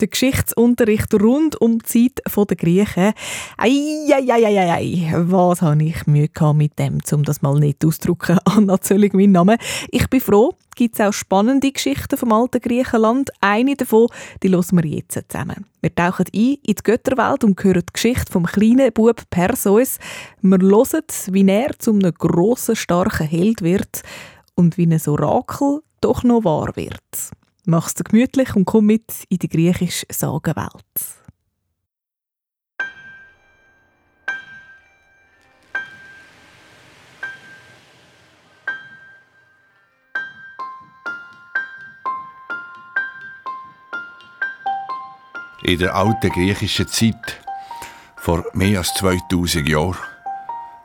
Der Geschichtsunterricht rund um die Zeit der Griechen. Eieieiei, was habe ich Mühe mit dem, um das mal nicht auszudrücken. Anna Zöllig, mein Name. Ich bin froh, gibt es auch spannende Geschichten vom alten Griechenland. Eine davon, die hören wir jetzt zusammen. Wir tauchen ein in die Götterwelt und hören die Geschichte vom kleinen Bub Perseus. Wir hören, wie er zu einem grossen, starken Held wird und wie ein Orakel doch noch wahr wird. Mach's dir gemütlich und komm mit in die griechische Sagenwelt. In der alten griechischen Zeit, vor mehr als 2000 Jahren,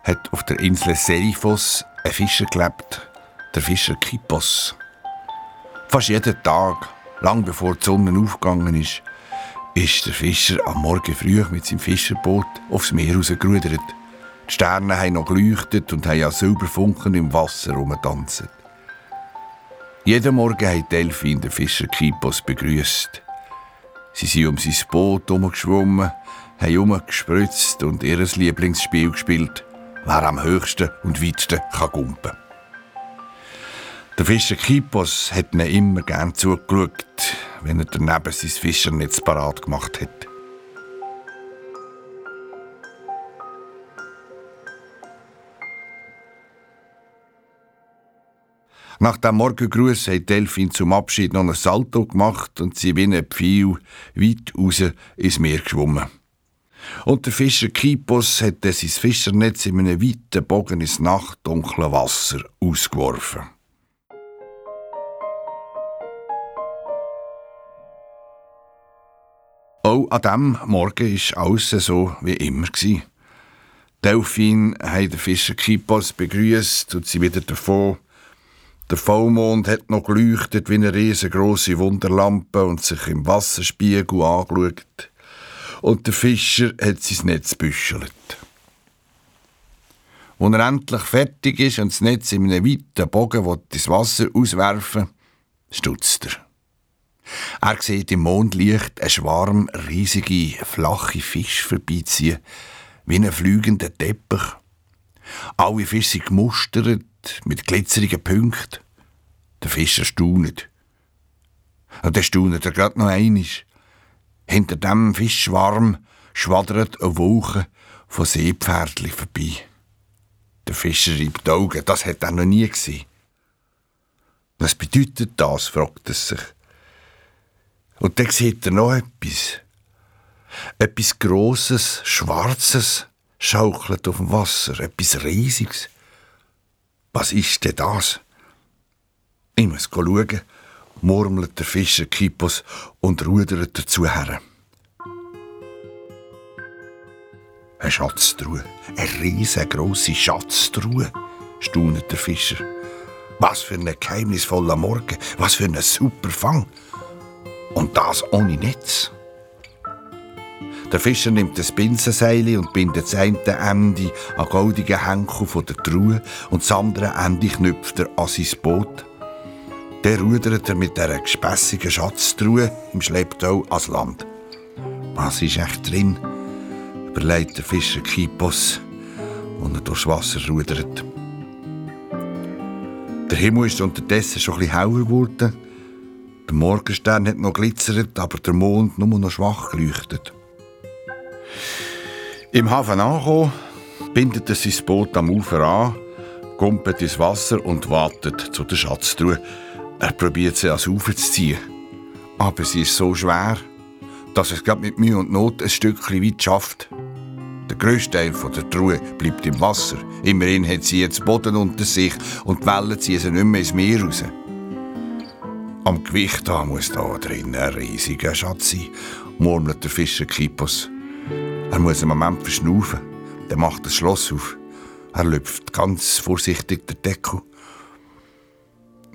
hat auf der Insel Seriphos ein Fischer gelebt, der Fischer Kippos. Fast jeden Tag, lang bevor die Sonne aufgegangen ist, ist der Fischer am Morgen früh mit seinem Fischerboot aufs Meer rausgerudert. Die Sterne haben noch geleuchtet und haben an Silberfunken im Wasser herumgetanzt. Jeden Morgen hat Delfin den Fischer Kipos begrüßt. Sie sind um sein Boot herumgeschwommen, haben herumgespritzt und ihr Lieblingsspiel gespielt, wer am höchsten und weitesten kann gumpen kann. Der Fischer Kipos hat ihnen immer gern zugeschaut, wenn er daneben sein Fischernetz parat gemacht hat. Nach dem Morgengruß hat Delfin zum Abschied noch ein Salto gemacht und sie wie ein Pfeil weit raus ins Meer geschwommen. Und der Fischer Kipos hat sein Fischernetz in einem weiten Bogen ins nachtdunkle Wasser ausgeworfen. Auch an diesem Morgen war alles so wie immer. Delfin hat den Fischer Kipos begrüßt und sie wieder davon. Der Vollmond hat noch geleuchtet wie eine riesengroße Wunderlampe und sich im Wasserspiegel angeschaut. Und der Fischer hat sein Netz büschelt. Als er endlich fertig ist und das Netz in einem weiten Bogen ins Wasser auswerfen stutzt er. Er sieht im Mondlicht einen Schwarm riesige, flache Fische vorbeiziehen, wie ein fliegender Teppich. Alle Fische sind gemustert, mit glitzerigen Punkten. Der Fischer staunet. Und dann staunet er gerade noch einisch. Hinter dem Fischschwarm schwadert eine Wolke von Seepferdli vorbei. Der Fischer reibt die Augen, das hat er noch nie gesehen. Was bedeutet das, fragt er sich. Und dann sieht er noch etwas. Etwas Grosses, Schwarzes schaukelt auf dem Wasser. Etwas Riesiges. Was ist denn das? Ich muss schauen, murmelt der Fischer Kipos und rudert dazu her. Eine Schatztruhe, eine riesengroße Schatztruhe, staunet der Fischer. Was für ein geheimnisvoller Morgen, was für ein super Fang. Und das ohne Netz. Der Fischer nimmt das Binsenseil und bindet das eine Ende an goldigen Henkel der Truhe und das andere Ende knüpft er an sein Boot. Dann rudert er mit dieser gespässigen Schatztruhe im Schlepptau ans Land. Was ist echt drin? überlegt der Fischer Kipos, und er durchs Wasser rudert. Der Himmel ist unterdessen schon etwas heller geworden. Der Morgenstern hat noch glitzert, aber der Mond nur noch schwach geleuchtet. Im Hafen angekommen, bindet er sein Boot am Ufer an, kumpelt ins Wasser und wartet zu der Schatztruhe. Er probiert sie ans Ufer zu ziehen. Aber sie ist so schwer, dass es mit Mühe und Not ein Stückchen weit schafft. Der grösste Teil der Truhe bleibt im Wasser. Immerhin hat sie jetzt Boden unter sich und die Wellen ziehen sie nicht mehr ins Meer raus. Am Gewicht da muss da drin ein riesiger Schatz sein, murmelt der Fischer Kipos. Er muss einen Moment verschnaufen. Dann macht das Schloss auf. Er lüpft ganz vorsichtig den Deckel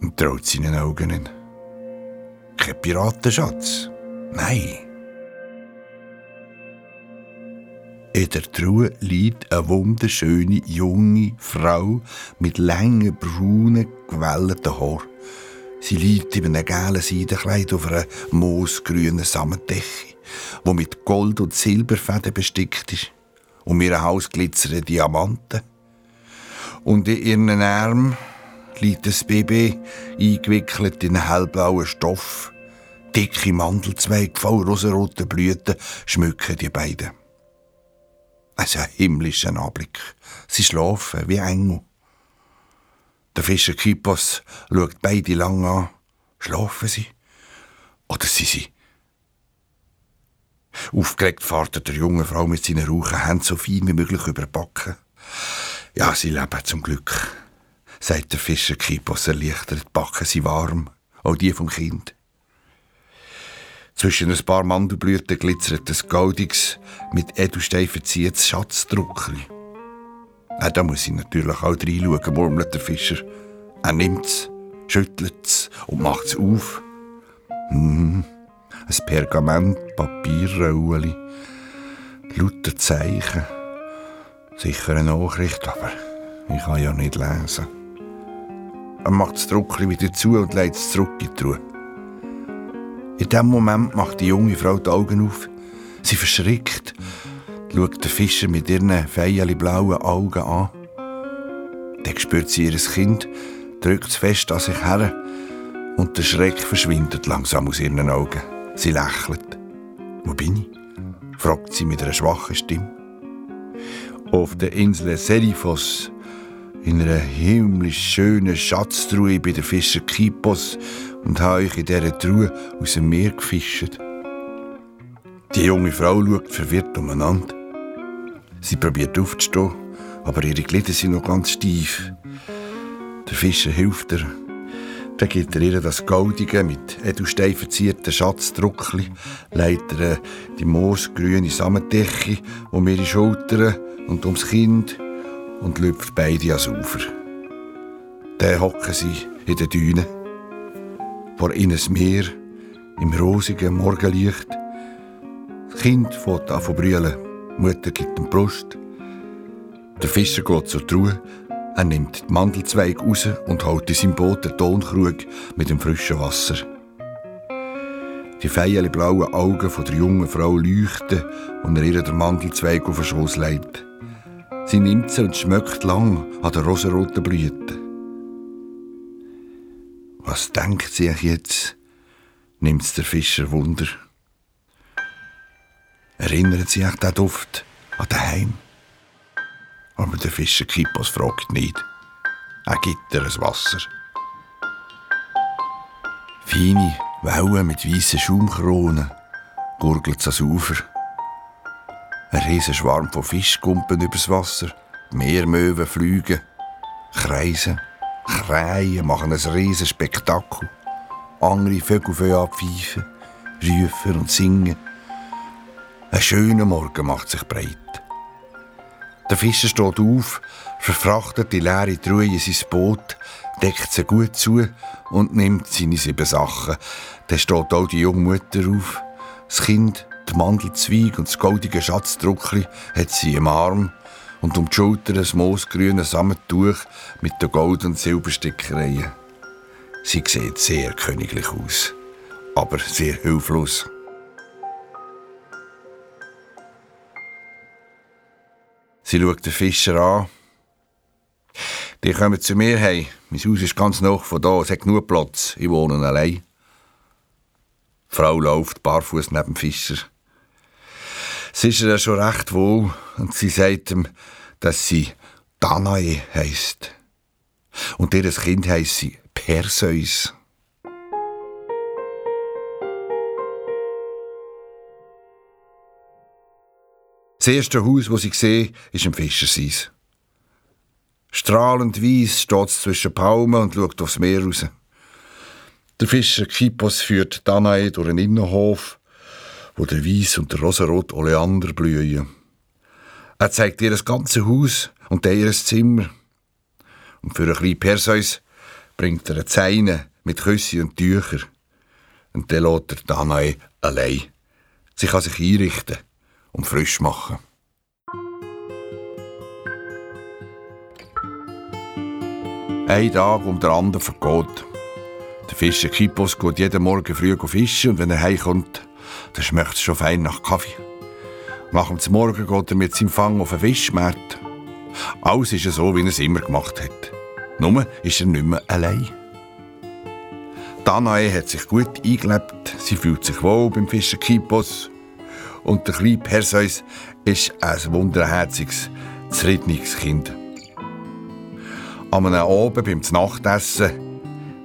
und traut seinen Augen nicht. Kein Piratenschatz. Nein. In der Truhe liegt eine wunderschöne junge Frau mit langen, braunen, gewellten Haaren. Sie liegt in einem gelben Seidenkleid auf einer moosgrünen Sammendecke, wo mit Gold- und Silberfäden bestickt ist. Um ihren Hals glitzern Diamanten. Und in ihren Armen liegt das Baby eingewickelt in hellblauen Stoff. Dicke Mandelzweige voll rosaroten Blüten schmücken die beiden. Es ist ein himmlischer Anblick. Sie schlafen wie Engel. Der Fischer Kipos schaut beide lang an. Schlafen sie? Oder sind sie? Aufgeregt fährt der junge Frau mit seinen rauchen Händen so fein wie möglich über die Backen. Ja, sie leben zum Glück, sagt der Fischer Kipos erleichtert. Die Backen sind warm, auch die vom Kind. Zwischen ein paar Mandelblüten glitzert ein goldiges, mit Edelstein verziehetes Schatzdruckli. Ja, da muss ich natürlich auch reinschauen, murmelt der Fischer. Er nimmt's, schüttelt's und macht's auf. Hm, ein Pergament, Papierrolli, lauter Zeichen. Sicher eine Nachricht, aber ich kann ja nicht lesen. Er macht das Druckli wieder zu und legt es zurück in die Truhe. In dem Moment macht die junge Frau die Augen auf. Sie verschrickt, schaut den Fischer mit ihren feierlich blauen Augen an. Dann spürt sie ihr Kind, drückt es fest an sich her und der Schreck verschwindet langsam aus ihren Augen. Sie lächelt. Wo bin ich? fragt sie mit einer schwachen Stimme. Auf der Insel Serifos, in einer himmlisch schönen Schatztruhe bei der Fischer Kipos und habe euch in dieser Truhe aus dem Meer gefischt. Die junge Frau schaut verwirrt umeinander. Sie probiert aufzustehen, aber ihre Glieder sind noch ganz steif. Der Fischer hilft ihr. Dann gibt er ihr das goldige, mit Edelstein verzierte Schatzdruckli, legt ihr die moosgrüne Sammendecke um ihre Schultern und ums Kind und lüpft beide ans Ufer. Dann hocken sie in den Dünen. Vor ihnen das Meer, im rosigen Morgenlicht. Das Kind fängt an zu brüllen. Die Mutter gibt ihm Brust. Der Fischer geht zur Truhe. Er nimmt die Mandelzweig raus und holt in seinem Boot den Tonkrug mit dem frischen Wasser. Die feierlich blauen Augen von der jungen Frau leuchten, und er ihr den Mandelzweig auf den Schoß legt. Sie nimmt sie und schmeckt lang an der rosaroten Blüte. Was denkt sie jetzt? nimmt's der Fischer Wunder. Erinnert sich der Duft an daheim? Aber der Fischer Kippos fragt nicht. Er gibt ihr ein Wasser. Feine Wellen mit weißen Schaumkronen gurgelt ans Ufer. Ein riesen Schwarm von Fischkumpen übers Wasser. Meermöwen fliegen, kreisen, krähen, machen ein riesen Spektakel. Andere Vögel fangen an pfeifen, rufen und singen. Ein schöner Morgen macht sich breit. Der Fischer steht auf, verfrachtet die leere Truhe in sein Boot, deckt sie gut zu und nimmt seine sieben Sachen. Dann steht auch die junge Mutter auf. Das Kind, der Mandelzweig und das goldige Schatzdruckli hat sie im Arm und um die Schulter ein moosgrünes Sammettuch mit den Gold- und Silberstickereien. Sie sieht sehr königlich aus, aber sehr hilflos. Sie schaut den Fischer an. Die kommen zu mir hey. Mein Haus ist ganz nah von da. Es hat genug Platz. Ich wohne allein. Die Frau läuft barfuß neben dem Fischer. Es ist ihr schon recht wohl und sie sagt ihm, dass sie Danae heisst. Und ihr Kind heisst sie Perseus. Das erste Haus, das ich sehe, ist ein Fischerseis. Strahlend weiss steht es zwischen Palmen und schaut aufs Meer raus. Der Fischer Kipos führt Danae durch einen Innenhof, wo der Weiss und der rosarot Oleander blühen. Er zeigt ihr das ganze Haus und ihr Zimmer. Und für ein kleines Perseus bringt er eine Zeine mit Küsse und Tüchern. Und dann lässt er Danae allein. Sie kann sich einrichten und frisch machen. Ein Tag um den anderen vergeht. Der Fischer Kipos geht jeden Morgen früh fischen und wenn er heimkommt, dann schmeckt es schon fein nach Kaffee. Nach dem Morgen geht er mit seinem Fang auf den Fischmarkt. Alles ist so, wie er es immer gemacht hat. Nur ist er nicht mehr allein. Danae hat sich gut eingelebt, sie fühlt sich wohl beim Fischer Kipos. Und der kleine Perseus ist ein wunderherziges, zufriedenes Kind. Am Abend beim Nachtessen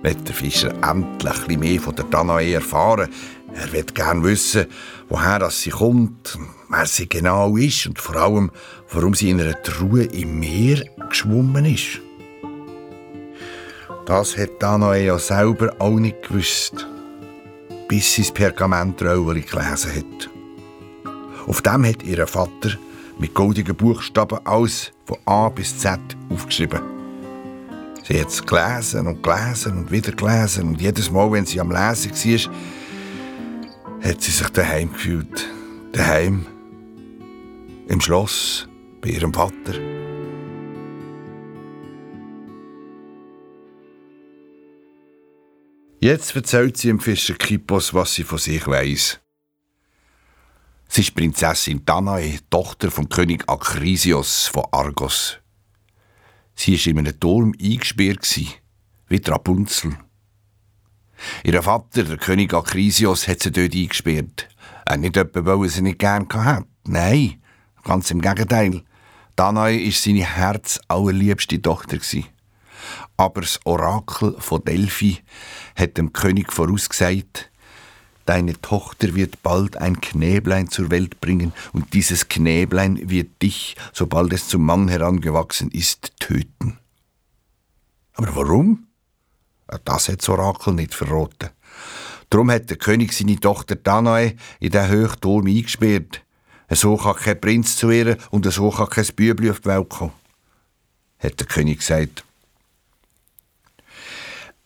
wird der Fischer endlich etwas mehr von der Danae erfahren. Er wird gern wissen, woher sie kommt, wer sie genau ist und vor allem, warum sie in einer Truhe im Meer geschwommen ist. Das hat Danae ja selber auch nicht gewusst, bis sie das Pergamentröllchen gelesen hat. Auf dem hat ihr Vater mit goldigen Buchstaben alles von A bis Z aufgeschrieben. Sie hat es gelesen und gelesen und wieder gelesen und jedes Mal, wenn sie am Lesen war, hat sie sich daheim gefühlt. Daheim. Im Schloss, bei ihrem Vater. Jetzt erzählt sie dem Fischer Kipos, was sie von sich weiß. Sie ist Prinzessin Danae, Tochter vom König Akrisios von Argos. Sie war in einem Turm eingesperrt, wie Rapunzel. Ihr Vater, der König Akrisios, hat sie dort eingesperrt. Er nicht etwa, weil sie nicht gern hatte. Nein, ganz im Gegenteil. Danae war seine herzallerliebste Tochter. Aber das Orakel von Delphi hat dem König vorausgesagt, Deine Tochter wird bald ein Knäblein zur Welt bringen, und dieses Knäblein wird dich, sobald es zum Mann herangewachsen ist, töten. Aber warum? Das hat das Orakel nicht verraten. Darum hat der König seine Tochter Danae in den Höchturm eingesperrt. So kann kein Prinz zu ihr und so kann kein Bübli auf die Welt kommen. Hat der König gesagt.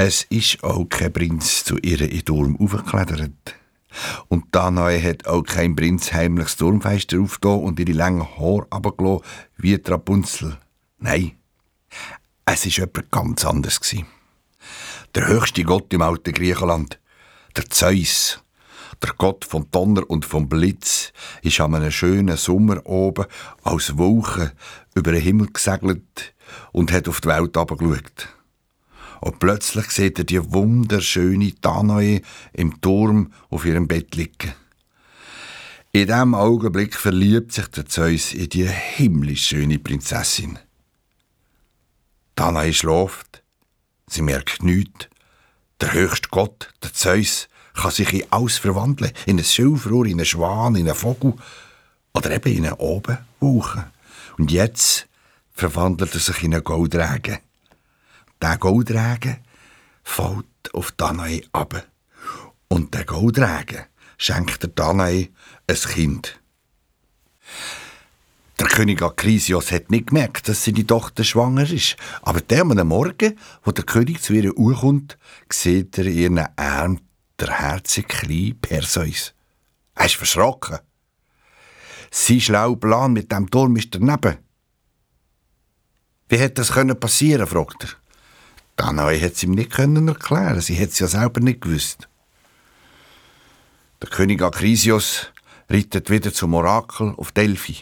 Es ist auch kein Prinz zu ihr in Turm aufgeklettert. Und Danae hat auch kein Prinz heimlich das Turmfenster aufgetan und ihre langen Haare runtergelassen wie die Rapunzel. Nein, es war etwas ganz anderes. Der höchste Gott im alten Griechenland, der Zeus, der Gott vom Donner und vom Blitz, ist an einem schönen Sommer oben als Wolke über den Himmel gesegelt und hat auf die Welt herabgeschaut. Und plötzlich sieht er die wunderschöne Danae im Turm auf ihrem Bett liegen. In diesem Augenblick verliebt sich der Zeus in die himmlisch schöne Prinzessin. Danae schläft, sie merkt nichts. Der höchste Gott, der Zeus, kann sich in alles verwandeln. In ein Schilfrohr, in einen Schwan, in einen Vogel oder eben in einen Obenwuchen. Und jetzt verwandelt er sich in einen Goldragen. Der Goldragen fällt auf Danae ab. Und der Goldragen schenkt der Danae ein Kind. Der König Akrisios hat nicht gemerkt, dass seine Tochter schwanger ist. Aber der Morgen, wo der König zu ihr kommt, sieht er ihren Arm der herzige kleine Perseus. Er ist verschrocken. Sein schlauer Plan mit dem Turm ist daneben. Wie hätte das passieren können, fragt er. Danae hat es ihm nicht können erklären. Sie hat es ja selber nicht gewusst. Der König Akrisios reitet wieder zum Orakel auf Delphi.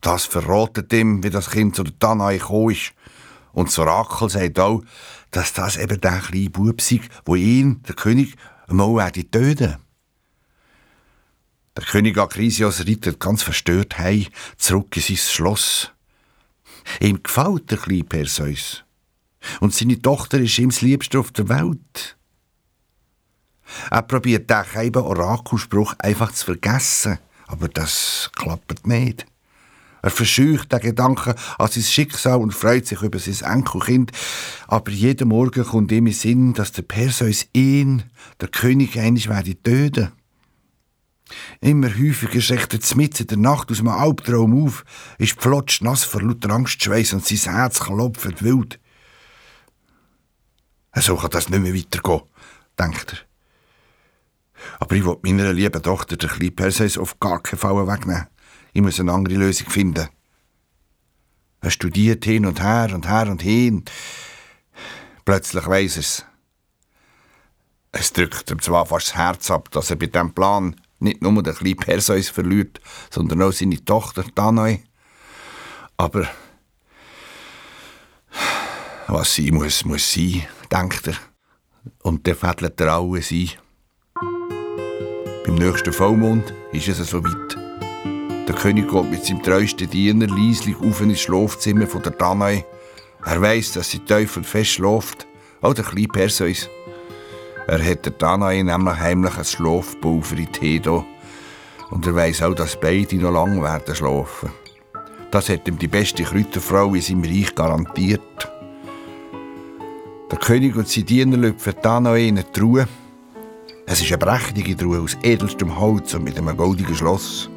Das verratet ihm, wie das Kind zu der Danae gekommen ist. Und das Orakel sagt auch, dass das eben der kleine Bub sei, wo ihn, der König, werde töten. Der König Akrisios reitet ganz verstört heim, zurück in sein Schloss. Ihm gefällt der kleine Perseus. Und seine Tochter ist ihm das Liebste auf der Welt. Er probiert den eben Orakelspruch einfach zu vergessen, aber das klappt nicht. Er verscheucht den Gedanken an sein Schicksal und freut sich über sein Enkelkind. Aber jeden Morgen kommt ihm in Sinn, dass der Perseus ihn, der König, einst werde töten. Immer häufiger schreckt er mitten in der Nacht aus einem Albtraum auf, ist flotsch nass vor lauter Angstschweiß und sein Herz klopft wild. So kann das nicht mehr weitergehen, denkt er. Aber ich will meiner lieben Tochter, der kleinen Perseus, auf gar keinen Fall wegnehmen. Ich muss eine andere Lösung finden. Er studiert hin und her und her und hin. Plötzlich weiss es. Es drückt ihm zwar fast das Herz ab, dass er bei diesem Plan nicht nur den kleinen Perseus verliert, sondern auch seine Tochter Danae. Aber was sein muss, muss sein, denkt er. Und dann fädelt er alles ein. Beim nächsten Vollmond ist es so weit. Der König geht mit seinem treuesten Diener leislich auf ins Schlafzimmer von der Danae. Er weiß, dass sie Teufel fest schläft. Auch der kleine Perseus. Er hat der Danae nämlich heimlich ein Schlafpulver in die Und er weiß auch, dass beide noch lange werden schlafen. Das hat ihm die beste Kräuterfrau in seinem Reich garantiert. Der König und seine Diener lüpfen Danae in eine Truhe. Es ist eine prächtige Truhe aus edelstem Holz und mit einem goldenen Schloss.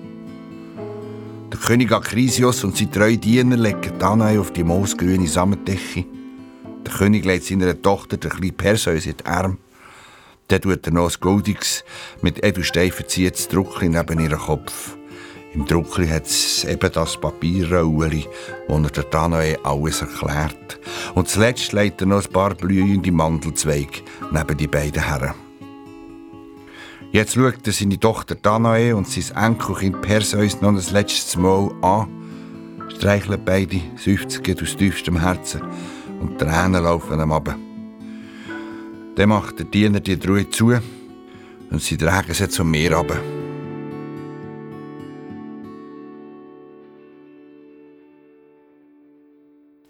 Der König Akrisios und seine drei Diener legen Danae auf die moosgrüne Sammendecke. Der König legt seiner Tochter, der kleine Perseus, in die Arme. Dann tut er noch ein goldiges, mit Edelstein verziehetes Druckli neben ihren Kopf. Im Druckli hat es eben das Papierrolli, wo er der Danae alles erklärt. Und zuletzt legt er noch ein paar blühende Mandelzweige neben die beiden Herren. Jetzt schaut er seine Tochter Danae und sein Enkelkind Perseus noch ein letztes Mal an, streichelt beide, seufzen aus tiefstem Herzen und Tränen laufen ihm ab. Dann macht der Diener die Truhe zu und sie tragen sie zum Meer ab.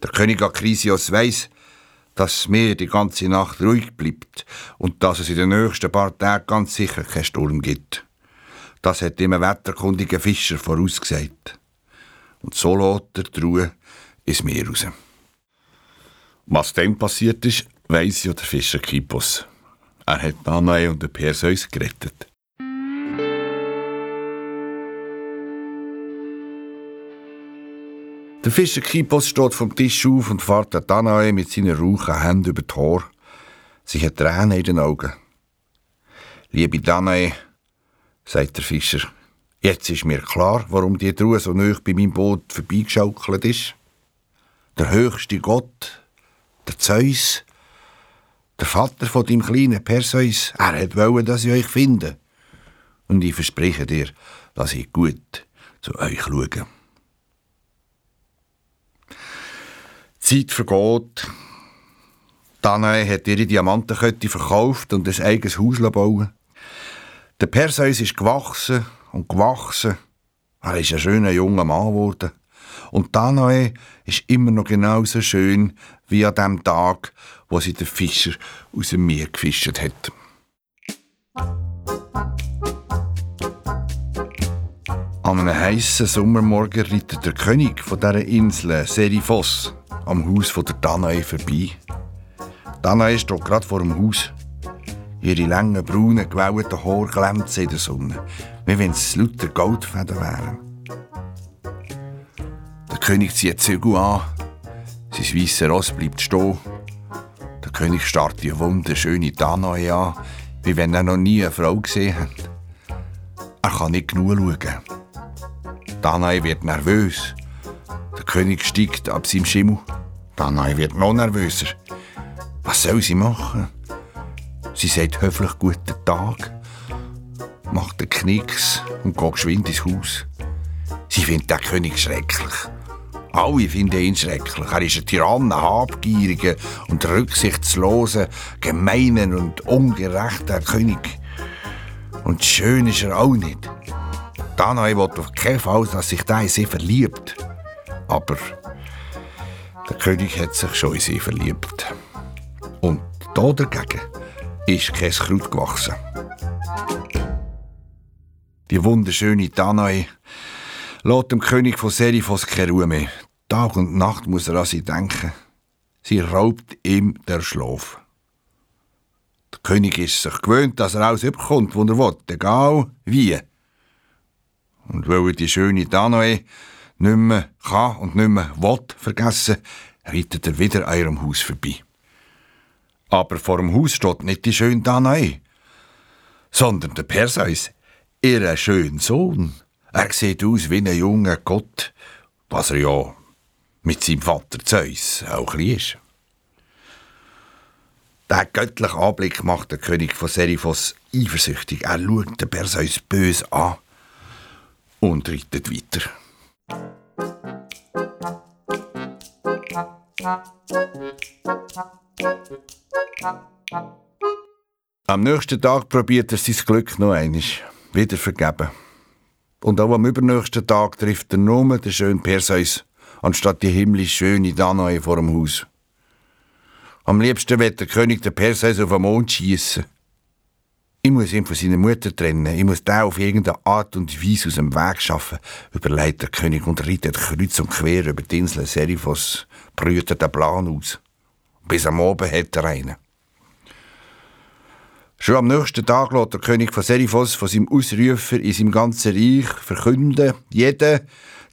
Der König Akrisios weiss, dass das Meer die ganze Nacht ruhig bleibt und dass es in den nächsten paar Tagen ganz sicher keinen Sturm gibt. Das hat ihm ein wetterkundiger Fischer vorausgesagt. Und so lässt er die Ruhe ins Meer raus. Was dann passiert ist, weiss ja der Fischer Kipos. Er hat Danae und den Perseus gerettet. Der Fischer Kipos steht vom Tisch auf und fährt Danae mit seinen rauchen Händen über das Haar. Sie hat Tränen in den Augen. Liebe Danae, sagt der Fischer, jetzt ist mir klar, warum die Truhe so nah bei meinem Boot vorbeigeschaukelt ist. Der höchste Gott, der Zeus, der Vater von deinem kleinen Perseus, er hat wollen, dass ich euch finde. Und ich verspreche dir, dass ich gut zu euch schaue. Die Zeit vergeht. Danae hat ihre Diamantenkette verkauft und ein eigenes Haus bauen. Der Perseus ist gewachsen und gewachsen. Er ist ein schöner junger Mann geworden. Und Danae ist immer noch genauso schön wie an dem Tag, wo sie den Fischer aus dem Meer gefischt hat. An einem heißen Sommermorgen reitet der König von dieser Insel, Serifos, am Haus von der Danae vorbei. Danae steht gerade vor dem Haus. Ihre langen, braunen, gewellten Haare glänzen in der Sonne, wie wenn es lauter Goldfäden wären. Der König zieht Zügel an, sein weißer Ross bleibt stehen. Der König starrt die wunderschöne Danae an, wie wenn er noch nie eine Frau gesehen hat. Er kann nicht genug schauen. Danae wird nervös. König steigt ab seinem Schimmel. Danae wird noch nervöser. Was soll sie machen? Sie sagt höflich guten Tag, macht einen Knicks und geht geschwind ins Haus. Sie findet den König schrecklich. Alle finden ihn schrecklich. Er ist ein Tyrann, ein habgieriger und rücksichtsloser, gemeinen und ungerechter König. Und schön ist er auch nicht. Danae will auf keinen Fall, dass sich der in sie verliebt. Aber der König hat sich schon in sie verliebt. Und da dagegen ist kein Kraut gewachsen. Die wunderschöne Danae lässt dem König von Serifos keine Ruhe mehr. Tag und Nacht muss er an sie denken. Sie raubt ihm der Schlaf. Der König ist sich gewöhnt, dass er alles überkommt, wo er will, egal wie. Und weil die schöne Danae nicht mehr kann und nicht mehr will vergessen, reitet er wieder an ihrem Haus vorbei. Aber vor dem Haus steht nicht die schöne Danae, sondern der Perseus, ihr schöner Sohn. Er sieht aus wie ein junger Gott, was er ja mit seinem Vater Zeus auch ein ist. Der göttliche Anblick macht der König von Seriphos eifersüchtig. Er schaut den Perseus böse an und reitet weiter. Am nächsten Tag probiert er sein Glück noch einmal. Wieder vergeben. Und auch am übernächsten Tag trifft er nur den schönen Perseus, anstatt die himmlisch schöne Danae vor dem Haus. Am liebsten wird der König den Perseus auf den Mond schießen. Ich muss ihn von seiner Mutter trennen. Ich muss den auf irgendeine Art und Weise aus dem Weg schaffen, überlegt der König und reitet kreuz und quer über die Insel Seriphos, brütet den Plan aus. Bis am Abend hat er einen. Schon am nächsten Tag lässt der König von Seriphos von seinem Ausrufer in seinem ganzen Reich verkünden, jeder,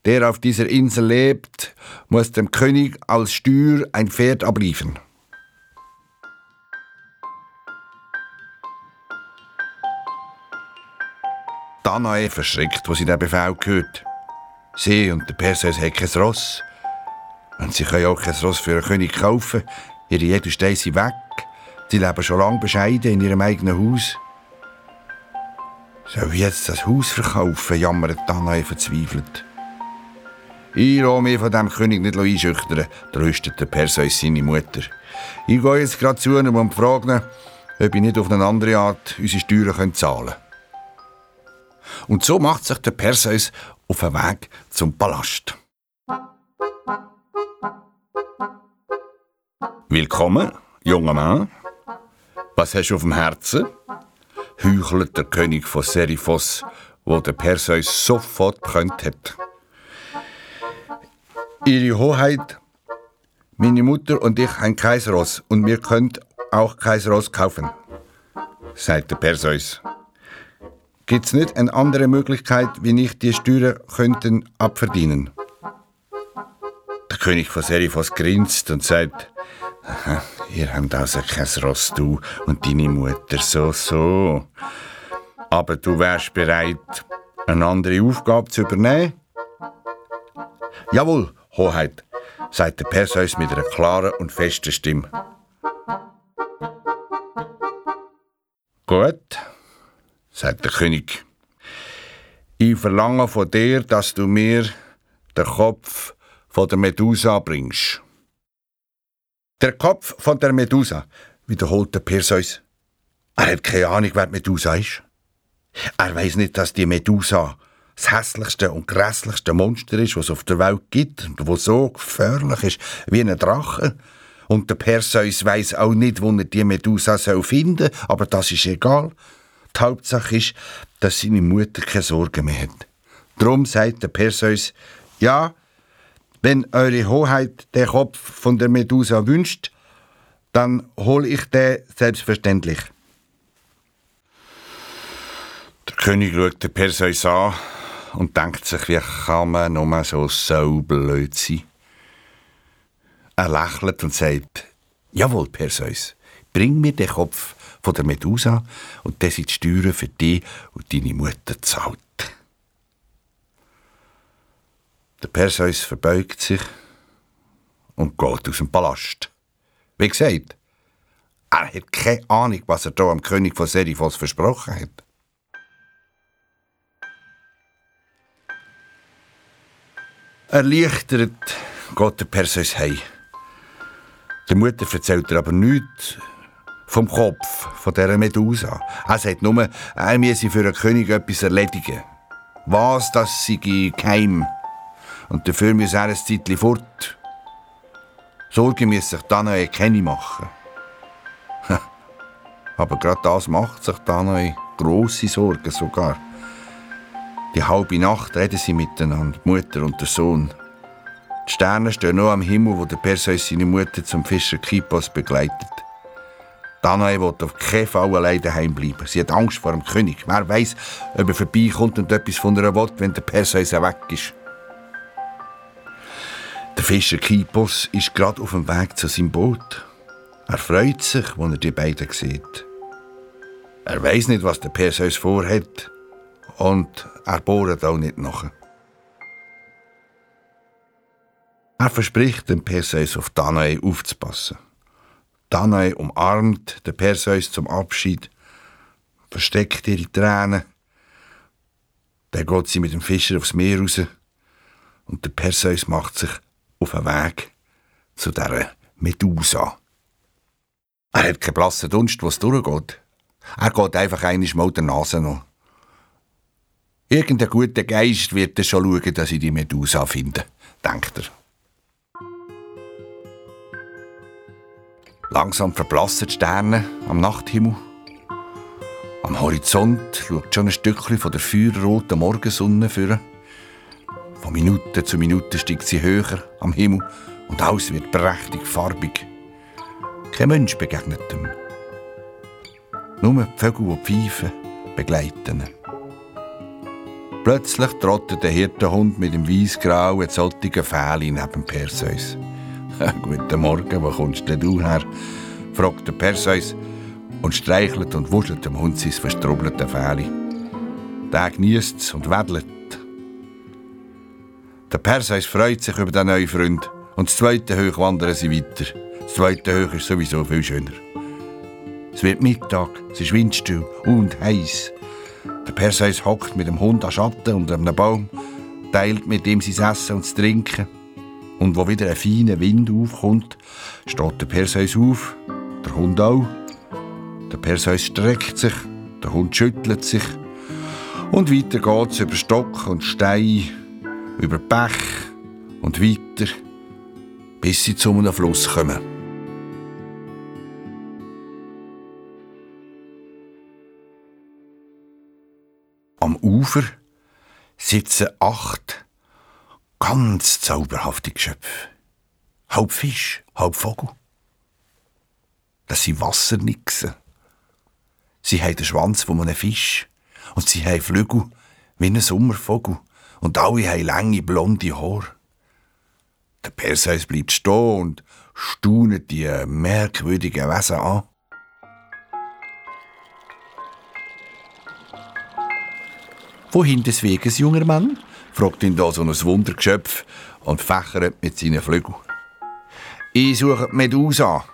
der auf dieser Insel lebt, muss dem König als Steuer ein Pferd abliefern. Danae verschreckt, wo sie den Befehl gehört. Sie und der Perseus haben kein Ross. Und sie können auch kein Ross für einen König kaufen. Ihre Jede stehen sie weg. Sie leben schon lange bescheiden in ihrem eigenen Haus. Soll ich jetzt das Haus verkaufen? jammert Danae verzweifelt. Ich lasse mich von dem König nicht einschüchtern, tröstet der Perseus seine Mutter. Ich gehe jetzt gerade zu ihm und frage ob ich nicht auf eine andere Art unsere Steuern zahlen kann. Und so macht sich der Perseus auf den Weg zum Palast. Willkommen, junger Mann. Was hast du auf dem Herzen? heuchelt der König von Seriphos, wo der Perseus sofort bekannt hat. Ihre Hoheit, meine Mutter und ich haben kein Ross und wir können auch kein kaufen, sagt der Perseus. Gibt es nicht eine andere Möglichkeit, wie ich die Steuern könnten abverdienen? Der König von Seriphos grinst und sagt, ihr habt also kein Ross, du und deine Mutter, so, so. Aber du wärst bereit, eine andere Aufgabe zu übernehmen? Jawohl, Hoheit, sagt der Perseus mit einer klaren und festen Stimme. Gut, sagt der König. Ich verlange von dir, dass du mir den Kopf von der Medusa bringst. Der Kopf von der Medusa, wiederholt der Perseus. Er hat keine Ahnung, wer die Medusa ist. Er weiß nicht, dass die Medusa das hässlichste und grässlichste Monster ist, was es auf der Welt gibt und wo so gefährlich ist wie ein Drache. Und der Perseus weiß auch nicht, wo er die Medusa finden soll, aber das ist egal. Die Hauptsache ist, dass seine Mutter keine Sorgen mehr hat. Drum sagt der Perseus, ja, wenn eure Hoheit den Kopf von der Medusa wünscht, dann hol ich den selbstverständlich. Der König schaut den Perseus an und denkt sich, wie kann man nur so so blöd sein? Er lächelt und sagt, jawohl, Perseus, bring mir den Kopf von der Medusa und das sind die Steuern für dich und deine Mutter zahlt. Der Perseus verbeugt sich und geht aus dem Palast. Wie gesagt, er hat keine Ahnung, was er hier am König von Seriphos versprochen hat. Erleichtert geht der Perseus heim. Der Mutter erzählt er aber nichts vom Kopf von dieser Medusa. Er sagt nur, er müsse für den König etwas erledigen. Was, das sei geheim. Und dafür muss er ein Zeitchen fort. Sorgen muss sich noch keine machen. Aber gerade das macht sich noch grosse Sorgen sogar. Die halbe Nacht reden sie miteinander, die Mutter und der Sohn. Die Sterne stehen noch am Himmel, wo der Perseus seine Mutter zum Fischer Kipos begleitet. Danae will auf keinen Fall allein daheim bleiben. Sie hat Angst vor dem König. Wer weiß, ob er vorbeikommt und etwas von ihr will, wenn der Perseus weg ist. Der Fischer Kipos ist gerade auf dem Weg zu seinem Boot. Er freut sich, als er die beiden sieht. Er weiß nicht, was der Perseus vorhat. Und er bohrt auch nicht nach. Er verspricht dem Perseus auf Danae aufzupassen. Danae umarmt den Perseus zum Abschied, versteckt ihre Tränen. Dann geht sie mit dem Fischer aufs Meer raus und der Perseus macht sich auf den Weg zu dieser Medusa. Er hat keinen blassen Dunst, was durchgeht. Er geht einfach einiges mal der Nase noch. Irgendein guter Geist wird dann schon schauen, dass ich die Medusa finde, denkt er. Langsam verblassen die Sterne am Nachthimmel. Am Horizont schaut schon ein Stückchen von der feuerroten Morgensonne führen. Von Minute zu Minute steigt sie höher am Himmel und alles wird prächtig farbig. Kein Mensch begegnet ihm. Nur die Vögel und Pfeifen begleiten ihn. Plötzlich trottet der Hirtenhund mit dem weißgrauen, zottigen Fähli neben Perseus. Guten Morgen, wo kommst denn du her? fragt der Perseus und streichelt und wuschelt dem Hund sein verstrubbeltes Fähli. Der genießt es und wedelt. Der Perseus freut sich über den neuen Freund und das zweite Hoch wandern sie weiter. Das zweite Hoch ist sowieso viel schöner. Es wird Mittag, es ist windstill und heiß. Der Perseus hockt mit dem Hund an Schatten unter einem Baum, teilt mit ihm sein Essen und das Trinken. Und wo wieder ein feiner Wind aufkommt, steht der Perseus auf, der Hund auch. Der Perseus streckt sich, der Hund schüttelt sich. Und weiter geht's über Stock und Stein, über Pech und weiter, bis sie zu einem Fluss kommen. Am Ufer sitzen acht ganz zauberhafte Geschöpfe. Halb Fisch, halb Vogel. Das sind Wassernixen. Sie haben den Schwanz von einem Fisch und sie haben Flügel wie ein Sommervogel und alle haben lange blonde Haare. Der Perseus bleibt stehen und staunet die merkwürdigen Wesen an. Wohin des Weges, junger Mann? Fragt ihn da so ein Wundergeschöpf und fächert mit seinen Flügeln. Ich suche die Medusa,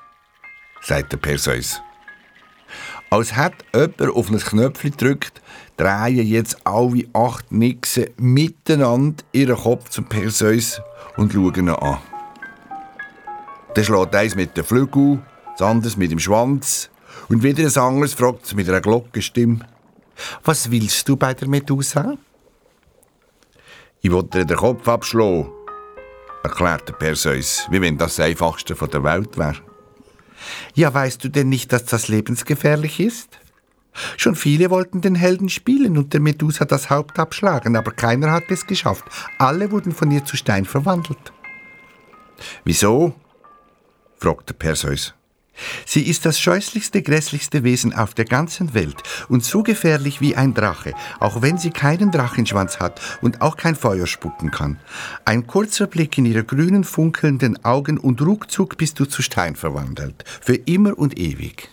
sagt der Perseus. Als hätte jemand auf ein Knöpfchen gedrückt, drehen jetzt alle acht Nixen miteinander ihren Kopf zum Perseus und schauen ihn an. Dann schlägt eins mit den Flügeln, das andere mit dem Schwanz und wieder ein anderes fragt mit einer Glockenstimme. Was willst du bei der Medusa? Ich wollte dir den Kopf abschlagen, erklärte Perseus, wie wenn das das Einfachste von der Welt wäre. Ja, weißt du denn nicht, dass das lebensgefährlich ist? Schon viele wollten den Helden spielen und der Medusa das Haupt abschlagen, aber keiner hat es geschafft. Alle wurden von ihr zu Stein verwandelt. Wieso? fragte Perseus. Sie ist das scheußlichste, grässlichste Wesen auf der ganzen Welt und so gefährlich wie ein Drache, auch wenn sie keinen Drachenschwanz hat und auch kein Feuer spucken kann. Ein kurzer Blick in ihre grünen, funkelnden Augen und ruckzuck bist du zu Stein verwandelt. Für immer und ewig.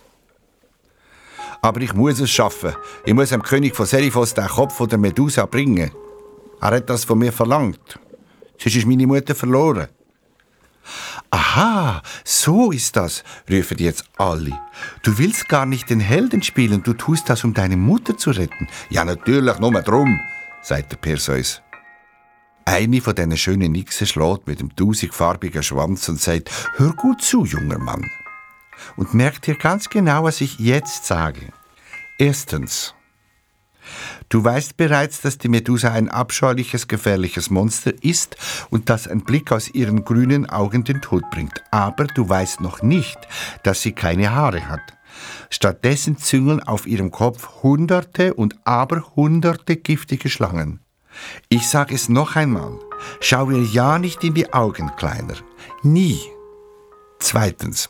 Aber ich muss es schaffen. Ich muss dem König von Seriphos den Kopf von der Medusa bringen. Er hat das von mir verlangt. Sonst ist meine Mutter verloren. Aha, so ist das, rufen jetzt alle. Du willst gar nicht den Helden spielen, du tust das, um deine Mutter zu retten. Ja, natürlich, nur drum, sagt der Perseus. Eine von diesen schönen Nixen schlägt mit dem tausendfarbigen Schwanz und sagt, hör gut zu, junger Mann. Und merk dir ganz genau, was ich jetzt sage. Erstens, Du weißt bereits, dass die Medusa ein abscheuliches, gefährliches Monster ist und dass ein Blick aus ihren grünen Augen den Tod bringt. Aber du weißt noch nicht, dass sie keine Haare hat. Stattdessen züngeln auf ihrem Kopf hunderte und aberhunderte giftige Schlangen. Ich sage es noch einmal. Schau ihr ja nicht in die Augen, Kleiner. Nie. Zweitens.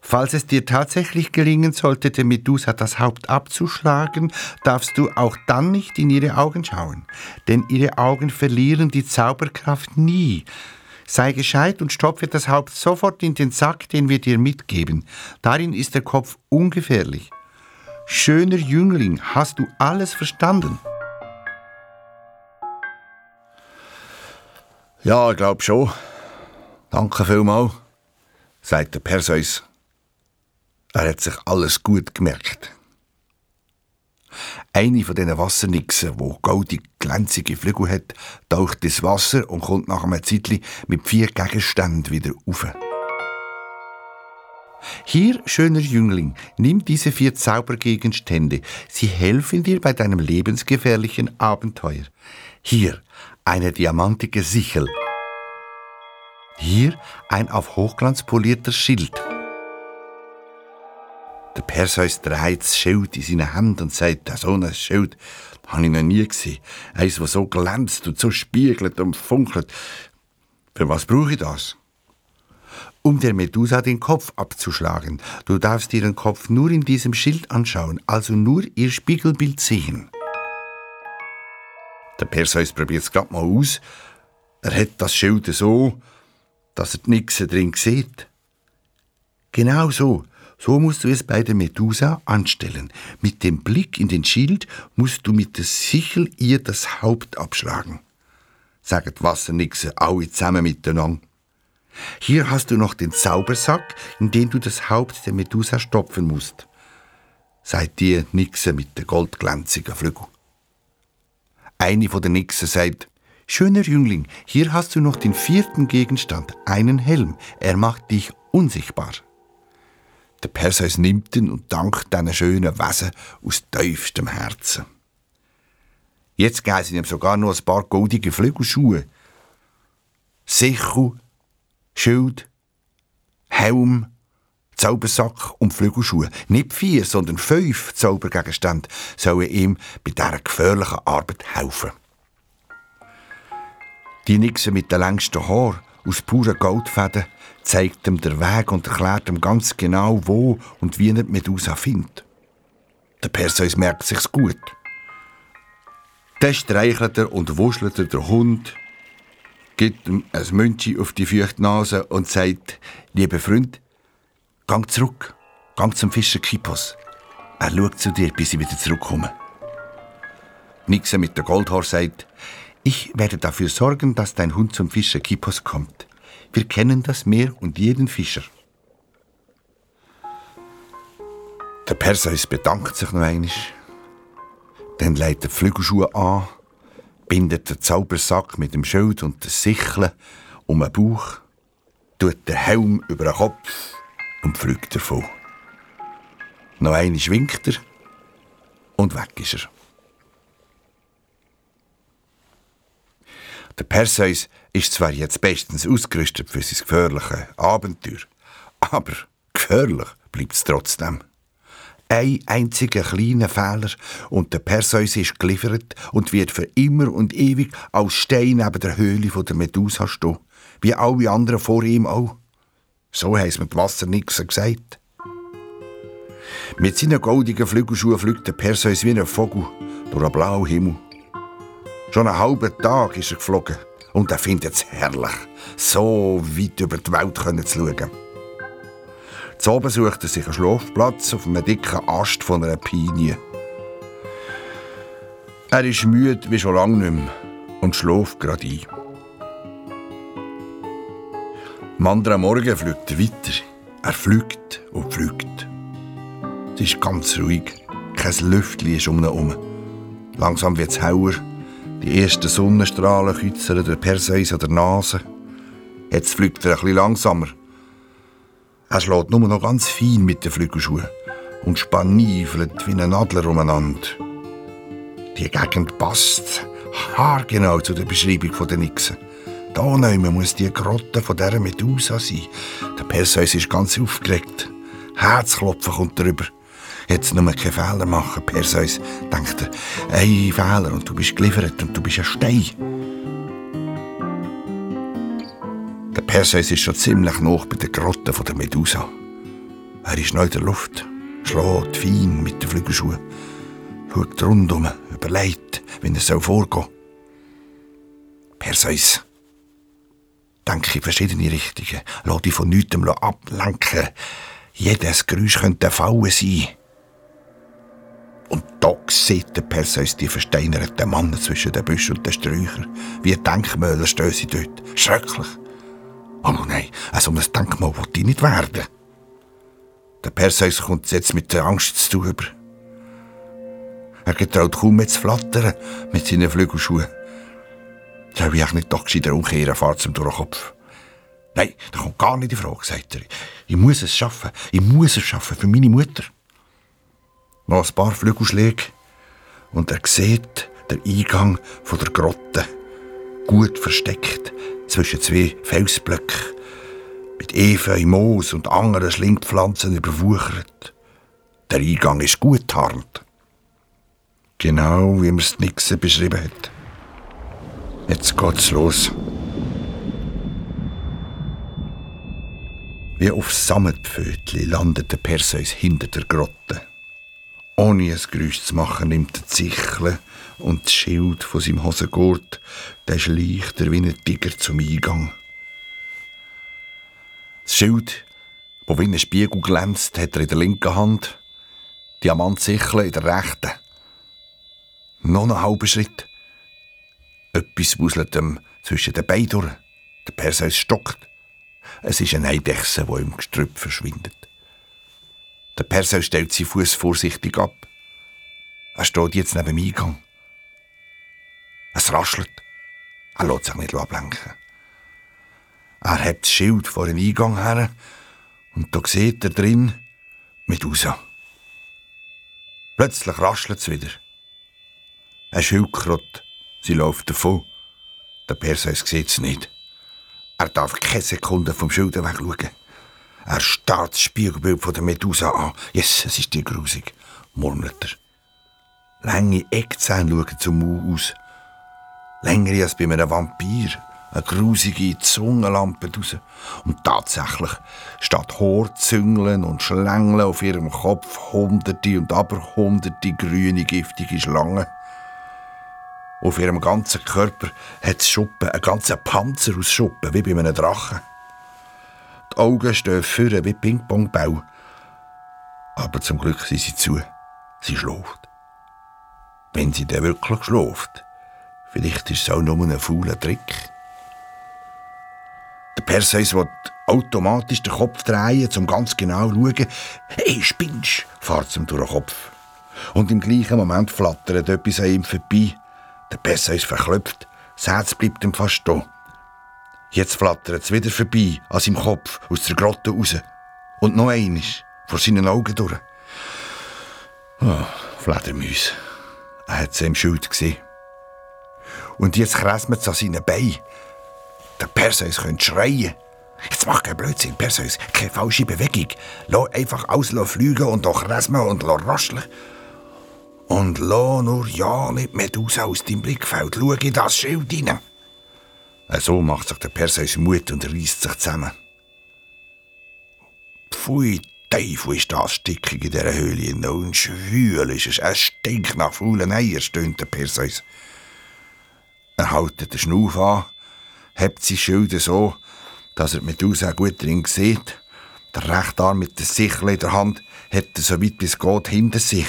Falls es dir tatsächlich gelingen sollte, der Medusa das Haupt abzuschlagen, darfst du auch dann nicht in ihre Augen schauen, denn ihre Augen verlieren die Zauberkraft nie. Sei gescheit und stopfe das Haupt sofort in den Sack, den wir dir mitgeben. Darin ist der Kopf ungefährlich. Schöner Jüngling, hast du alles verstanden? Ja, ich glaube schon. Danke vielmals, sagt der Perseus Er hat sich alles gut gemerkt. Eine von diesen Wassernixen, wo goldig glänzige Flügel hat, taucht ins Wasser und kommt nach einem Zeitli mit vier Gegenständen wieder auf. Hier, schöner Jüngling, nimm diese vier Zaubergegenstände. Sie helfen dir bei deinem lebensgefährlichen Abenteuer. Hier, eine diamantige Sichel. Hier ein auf Hochglanz polierter Schild. Der Perseus dreht das Schild in seine Hand und sagt, so ein Schild habe ich noch nie gesehen. Eins, das so glänzt und so spiegelt und funkelt. Für was brauche ich das? Um der Medusa den Kopf abzuschlagen. Du darfst ihren Kopf nur in diesem Schild anschauen, also nur ihr Spiegelbild sehen. Der Perseus probiert es gerade mal aus. Er hat das Schild so, dass er nichts drin sieht. Genau so. So musst du es bei der Medusa anstellen. Mit dem Blick in den Schild musst du mit der Sichel ihr das Haupt abschlagen. Sagen die Wassernixe alle zusammen miteinander. Hier hast du noch den Zaubersack, in den du das Haupt der Medusa stopfen musst. Seid ihr Nixe mit der goldglänzigen Flügel. Eine von den Nixen sagt, Schöner Jüngling, hier hast du noch den vierten Gegenstand, einen Helm. Er macht dich unsichtbar. Der Perseus nimmt ihn und dankt diesen schönen Wesen aus tiefstem Herzen. Jetzt geben sie ihm sogar noch ein paar goldige Flügelschuhe. Sichel, Schild, Helm, Zaubersack und Flügelschuhe. Nicht vier, sondern fünf Zaubergegenstände sollen ihm bei dieser gefährlichen Arbeit helfen. Die Nixe mit den längsten Haaren aus puren Goldfäden zeigt ihm den Weg und erklärt ihm ganz genau, wo und wie er die Medusa findet. Der Perseus merkt sich's gut. Dann streichelt er und wuschelt er den Hund, gibt ihm ein Münchi auf die feuchte Nase und sagt, lieber Freund, Gang zurück. Gang zum Fischer Kipos. Er schaut zu dir, bis ich wieder zurückkomme. Nixe mit der Goldhaar sagt, ich werde dafür sorgen, dass dein Hund zum Fischer Kipos kommt. Wir kennen das Meer und jeden Fischer. Der Perseus bedankt sich noch einmal. Dann legt er die Flügelschuhe an, bindet den Zaubersack mit dem Schild und der Sichel um den Bauch, tut den Helm über den Kopf und pflügt davon. Noch einmal winkt er und weg ist er. Der Perseus ist zwar jetzt bestens ausgerüstet für sein gefährliches Abenteuer, aber gefährlich bleibt es trotzdem. Ein einziger kleiner Fehler und der Perseus ist geliefert und wird für immer und ewig als Stein neben der Höhle der Medusa stehen, wie alle anderen vor ihm auch. So heisst mit Wassernixen gesagt. Mit seinen goldigen Flügelschuhen fliegt der Perseus wie ein Vogel durch einen blauen Himmel. Schon einen halben Tag ist er geflogen und er findet es herrlich, so weit über die Welt zu schauen. Zu oben sucht er sich einen Schlafplatz auf einem dicken Ast von einer Pinie. Er ist müde wie schon lange nicht mehr und schläft gerade ein. Am anderen Morgen fliegt er weiter. Er fliegt und fliegt. Es ist ganz ruhig. Kein Lüftchen ist um ihn herum. Langsam wird es heller. Die ersten Sonnenstrahlen kützern der Perseus an der Nase. Jetzt fliegt er bisschen langsamer. Er schlägt nur noch ganz fein mit den Flügelschuhen und spannifelt wie ein Adler umeinander. Die Gegend passt haargenau zu der Beschreibung der Nixen. Da nehmen muss die Grotte von dieser Medusa sein. Der Perseus ist ganz aufgeregt. Herzklopfen kommt drüber. Jetzt nur keinen Fehler machen, Perseus, denkt. Ein Fehler und du bist geliefert und du bist ein Stein. Der Perseus ist schon ziemlich noch bei der Grotte der Medusa. Er ist neu in der Luft, schlägt fein mit den Flügelschuhen, schaut rundum, überlegt, wie er vorgehen soll. Perseus, denke in verschiedene Richtungen, lass dich von nichts ablenken. Jedes Geräusch könnte eine Falle sein. Und da sieht der Perseus die versteinerten Männer zwischen den Büschen und den Sträuchern. Wie Denkmäler stehen sie dort. Schrecklich. Aber nein, so ein Denkmal wollte ich nicht werden. Der Perseus kommt jetzt mit der Angst zu über. Er getraut kaum mehr zu flattern mit seinen Flügelschuhen. Soll ich nicht doch gescheiter umkehren, fahrt zum Durchkopf. Nein, das kommt gar nicht in Frage, sagt er. Ich muss es schaffen. Ich muss es schaffen für meine Mutter. Noch ein paar Flügelschläge und er sieht den Eingang der Grotte. Gut versteckt zwischen zwei Felsblöcken. Mit Efeu, Moos und anderen Schlingpflanzen überwuchert. Der Eingang ist gut tarnt. Genau wie man es Nixon beschrieben hat. Jetzt geht's los. Wie auf Sammetpfötli landet der Perseus hinter der Grotte. Ohne ein Geräusch zu machen, nimmt er die Sichel und das Schild von seinem Hosengurt, der schleicht er wie ein Tiger zum Eingang. Das Schild, das wie ein Spiegel glänzt, hat er in der linken Hand, Diamantsichel in der rechten. Noch einen halben Schritt. Etwas wuselt ihm zwischen den Beinen durch. Der Perseus stockt. Es ist eine Eidechse, die im Gestrüpp verschwindet. Der Perseus stellt seinen Fuß vorsichtig ab. Er steht jetzt neben dem Eingang. Es raschelt. Er lässt sich nicht ablenken. Er hat das Schild vor dem Eingang her und da sieht er drin Medusa. Plötzlich raschelt es wieder. Ein Schildkröte. Sie läuft davon. Der Perseus sieht es nicht. Er darf keine Sekunde vom Schild wegschauen. Er starrt das Spiegelbild von der Medusa an. Yes, es ist dir grusig, murmelt er. Lange Eckzähne schauen zum Mund aus. Länger als bei einem Vampir. Eine grusige Zungenlampe raus. Und tatsächlich, statt Horzüngeln und Schlängeln auf ihrem Kopf hunderte und aber hunderte grüne, giftige Schlangen. Auf ihrem ganzen Körper hat Schuppen, einen ganzen Panzer aus Schuppen, wie bei einem Drachen. Die Augen stehen vorne wie Ping-Pong-Bau. Aber zum Glück sind sie zu. Sie schläft. Wenn sie dann wirklich schläft, vielleicht ist es auch nur ein fauler Trick. Der Perseus will automatisch den Kopf drehen, um ganz genau zu schauen. Hey, spinnst, fährt ihm durch den Kopf. Und im gleichen Moment flattert etwas an ihm vorbei. Der ist verklopft, das Herz bleibt ihm fast stehen. Jetzt flattert es wieder vorbei, an seinem Kopf, aus der Grotte raus. Und noch einisch, vor seinen Augen durch. Oh, Fledermäuse. Er hat sie im Schild gesehen. Und jetzt kräsmet es an seinen Beinen. Der Perseus könnte schreien. Jetzt mach keinen Blödsinn, Perseus. Keine falsche Bewegung. Lass einfach aus fliegen und doch kräsmen und rascheln. Und lass nur ja nicht Medusa aus deinem Blickfeld. Schau in das Schild hinein. So macht sich der Perseus Mut und reißt sich zusammen. Pfui, Teufel ist das stickig in dieser Höhle. Und schwül ist es. Es stinkt nach faulen Eier, stöhnt der Perseus. Er hält den Schnuff an, hebt sein Schild so, dass er Medusa gut drin sieht. Der rechte Arm mit der Sichel in der Hand hat er so weit bis geht hinter sich.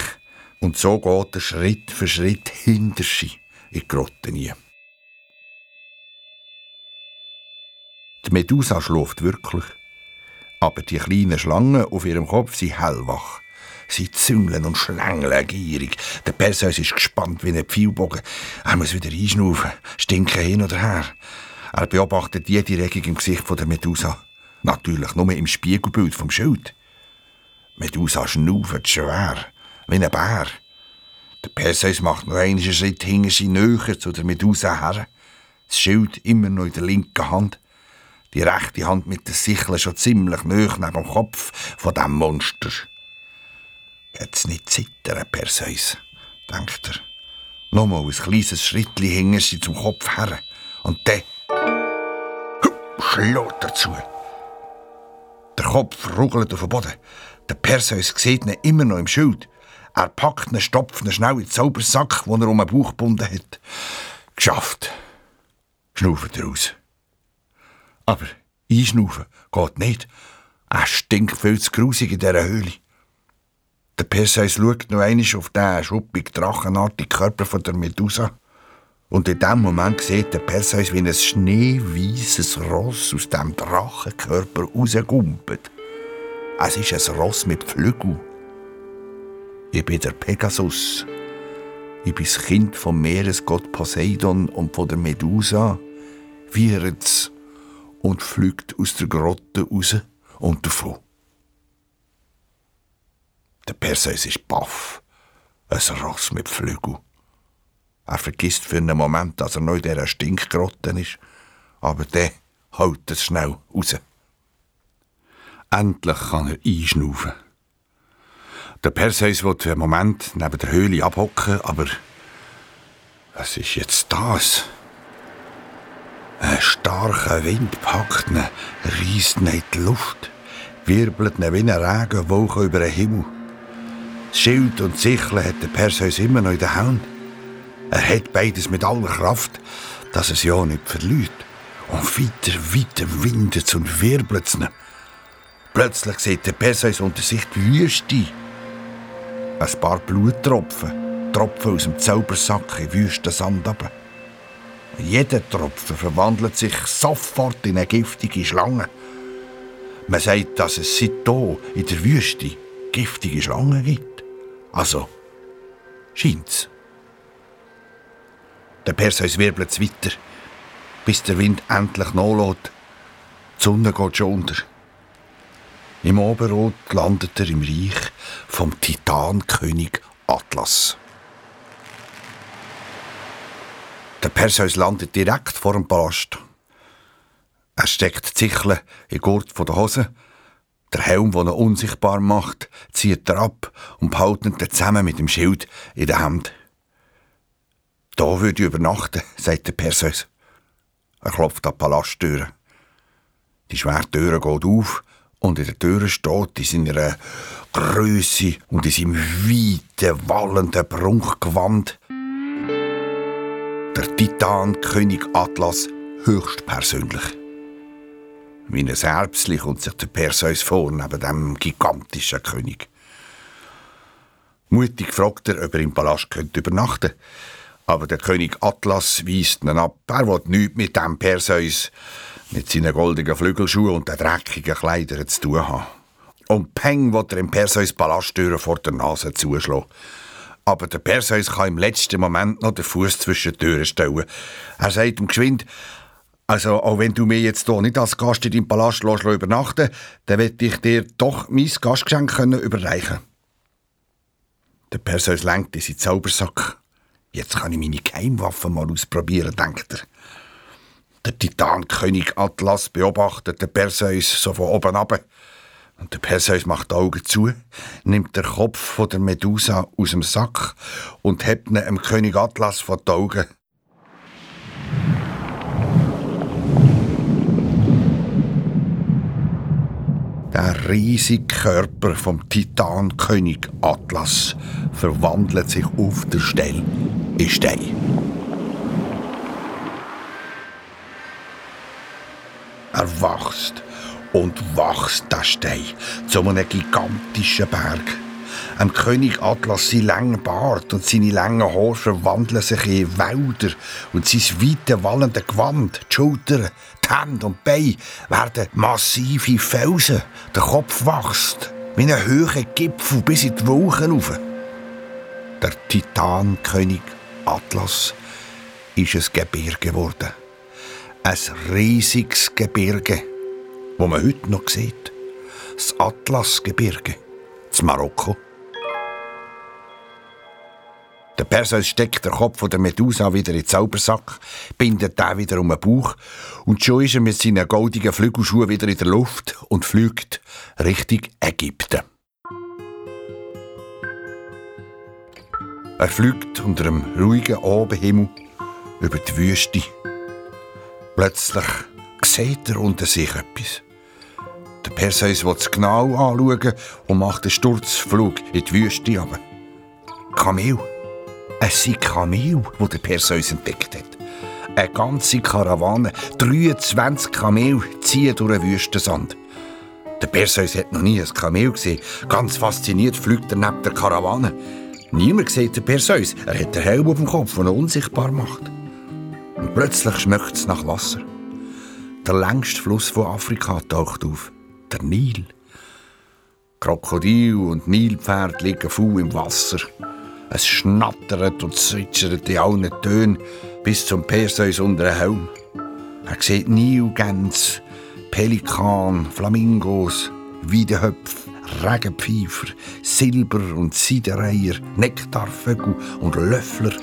Und so geht er Schritt für Schritt hinter sie in die Grotte nie. Die Medusa schläft wirklich. Aber die kleinen Schlangen auf ihrem Kopf sind hellwach. Sie züngeln und schlängeln gierig. Der Perseus ist gespannt wie ein Pfeilbogen. Er muss wieder einschnaufen, stinken hin oder her. Er beobachtet jede Regung im Gesicht der Medusa. Natürlich nur im Spiegelbild vom Schild. Medusa schnauft schwer wie ein Bär. Der Perseus macht noch einen Schritt hinter sie näher zu der Medusa her. Das Schild immer noch in der linken Hand. Die rechte Hand mit der Sichel schon ziemlich näher neben dem Kopf von dem Monster. Jetzt nicht zittern, Perseus, denkt er. Nochmal ein kleines Schrittli hingen sie zum Kopf her. Und dann schlägt er zu. Der Kopf ruckelt auf den Boden. Der Perseus sieht ihn immer noch im Schild. Er packt ihn, stopft ihn schnell in den Zaubersack, den er um den Bauch gebunden hat. Geschafft. Schnauft er aus. Aber einschnaufen geht nicht. Er stinkt viel zu grusig in dieser Höhle. Der Perseus schaut noch einmal auf den schuppig drachenartigen Körper von der Medusa. Und in dem Moment sieht der Perseus, wie ein schneeweißes Ross aus dem Drachenkörper rausgumpelt. Es ist ein Ross mit Flügeln. Ich bin der Pegasus. Ich bin das Kind vom Meeresgott Poseidon und von der Medusa. Wieret's und fliegt aus der Grotte raus und davon. Der Perseus ist baff. Ein Ross mit Flügeln. Er vergisst für einen Moment, dass er noch in dieser Stinkgrotte ist. Aber der haut es schnell raus. Endlich kann er einschnaufen. Der Perseus will für einen Moment neben der Höhle abhocken, aber was ist jetzt das? Ein starker Wind packt ihn, reißt ihn in die Luft, wirbelt ihn wie eine Regenwolke über den Himmel. Das Schild und Sichel hat der Perseus immer noch in der Hand. Er hat beides mit aller Kraft, dass es ja nicht verliert. Und weiter, weiter windet es und wirbelt es ihn. Plötzlich sieht der Perseus unter sich die Wüste. Ein paar Bluttropfen, Tropfen aus dem Zaubersack in wüsten Sand runter. Jeder Tropfen verwandelt sich sofort in eine giftige Schlange. Man sagt, dass es seit hier in der Wüste giftige Schlangen gibt. Also, scheint's. Der Perseus wirbelt weiter, bis der Wind endlich nachlässt. Die Sonne geht schon unter. Im Oberrot landet er im Reich vom Titankönig Atlas. Der Perseus landet direkt vor dem Palast. Er steckt die Zichle in den Gurt der Hose. Der Helm, der ihn unsichtbar macht, zieht er ab und behaltet ihn zusammen mit dem Schild in der Hand. Da würde ich übernachten, sagt der Perseus. Er klopft an die Palasttüre. Die schwere Tür geht auf und in der Tür steht in seiner Größe und in seinem weiten, wallenden Prunkgewand der Titan König Atlas höchstpersönlich. Wie ein Erbsli kommt sich der Perseus vor neben dem gigantischen König. Mutig fragt er, ob er im Palast könnte übernachten aber der König Atlas weist ihn ab. Er will nichts mit dem Perseus, mit seinen goldenen Flügelschuhen und den dreckigen Kleidern zu tun haben. Und Peng will er im Perseus Palasttüren vor der Nase zuschlagen. Aber der Perseus kann im letzten Moment noch den Fuß zwischen die Türen stellen. Er sagt ihm geschwind, also, auch wenn du mir jetzt hier nicht als Gast in deinem Palast lässt, übernachten dann werde ich dir doch mein Gastgeschenk können überreichen Der Perseus lenkt in seinen Zaubersack. Jetzt kann ich meine Geheimwaffe mal ausprobieren, denkt er. Der Titankönig Atlas beobachtet den Perseus so von oben ab. Und der Perseus macht die Augen zu, nimmt den Kopf von der Medusa aus dem Sack und hebt ihn dem König Atlas vor die Augen. Der riesige Körper vom Titankönig Atlas verwandelt sich auf der Stelle in Stein. Er wächst und wächst der Stein zu einem gigantischen Berg. Am König Atlas sein langer Bart und seine langen Haare verwandeln sich in Wälder und sein weite wallende Gewand, die Schultern, die Hände und die Beine werden massive Felsen. Der Kopf wächst wie ein hoher Gipfel bis in die Wolken rauf. Der Titankönig Atlas ist ein Gebirge geworden. Ein riesiges Gebirge, wo man heute noch sieht. Das Atlasgebirge, das Marokko. Der Perseus steckt den Kopf der Medusa wieder in den Zaubersack, bindet den wieder um den Bauch und schon ist er mit seinen goldigen Flügelschuhen wieder in der Luft und fliegt Richtung Ägypten. Er fliegt unter einem ruhigen Abendhimmel über die Wüste. Plötzlich sieht er unter sich etwas. Der Perseus will es genau anschauen und macht einen Sturzflug in die Wüste runter. Kamel. Es sind Kamel, die der Perseus entdeckt hat. Eine ganze Karawane, 23 Kamel ziehen durch den Wüstensand. Der Perseus hat noch nie ein Kamel gesehen. Ganz fasziniert fliegt er neben der Karawane. Niemand sieht den Perseus. Er hat den Helm auf dem Kopf, der unsichtbar macht. Und plötzlich schmeckt es nach Wasser. Der längste Fluss von Afrika taucht auf. Der Nil. Krokodil und Nilpferd liegen faul im Wasser. Es schnattert und zwitschert in allen Tönen bis zum Perseus unter den Helm. Er sieht Nilgänse, Pelikan, Flamingos, Weidehöpfe, Regenpfeifer, Silber- und Seidenreiher, Nektarvögel und Löffler.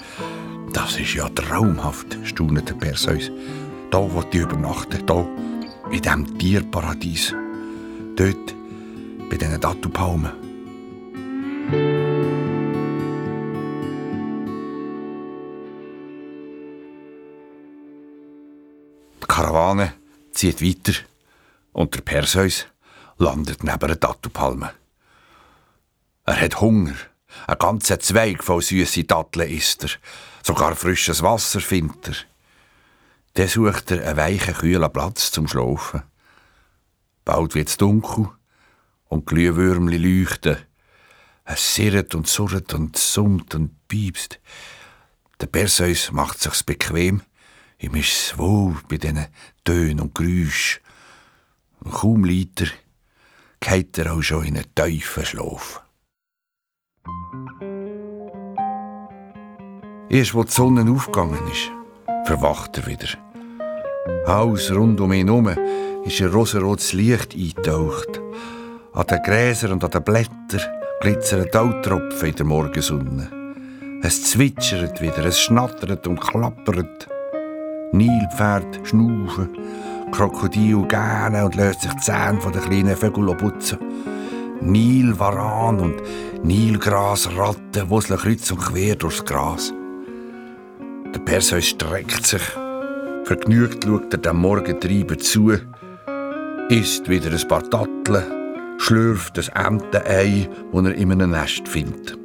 Das ist ja traumhaft, staunte Perseus. Da wo ich übernachten, da, in diesem Tierparadies. Dort, bei diesen Dattelpalmen. Die Karawane zieht weiter und der Perseus landet neben einer Dattelpalme. Er hat Hunger. Ein ganzer Zweig voll süße Datteln isst er. Sogar frisches Wasser findet er. Dann sucht er einen weichen, kühlen Platz zum Schlafen. Bald wird es dunkel und Glühwürmli leuchten. Es sirrt und surrt und summt und piepst. Der Perseus macht sich's bequem. Ihm ist's wohl bei diesen Tönen und Geräuschen. Und kaum liegt er, geht er auch schon in einen tiefen Schlaf. Erst wo die Sonne aufgegangen ist, verwacht er wieder. Haus rund um ihn herum ist ein rosarotes Licht eingetaucht. An den Gräsern und an den Blättern glitzern Tautropfen in der Morgensonne. Es zwitschert wieder, es schnattert und klappert. Nilpferd schnaufen, Krokodil gähnen und löst sich die Zähne von den kleinen Vögeln putzen. Nilvaran und Nilgrasratten wuseln kreuz und quer durchs Gras. Der Perseus streckt sich. Vergnügt schaut er dem Morgentreiber zu, isst wieder ein paar Datteln, schlürft ein Entenei, das er in einem Nest findet.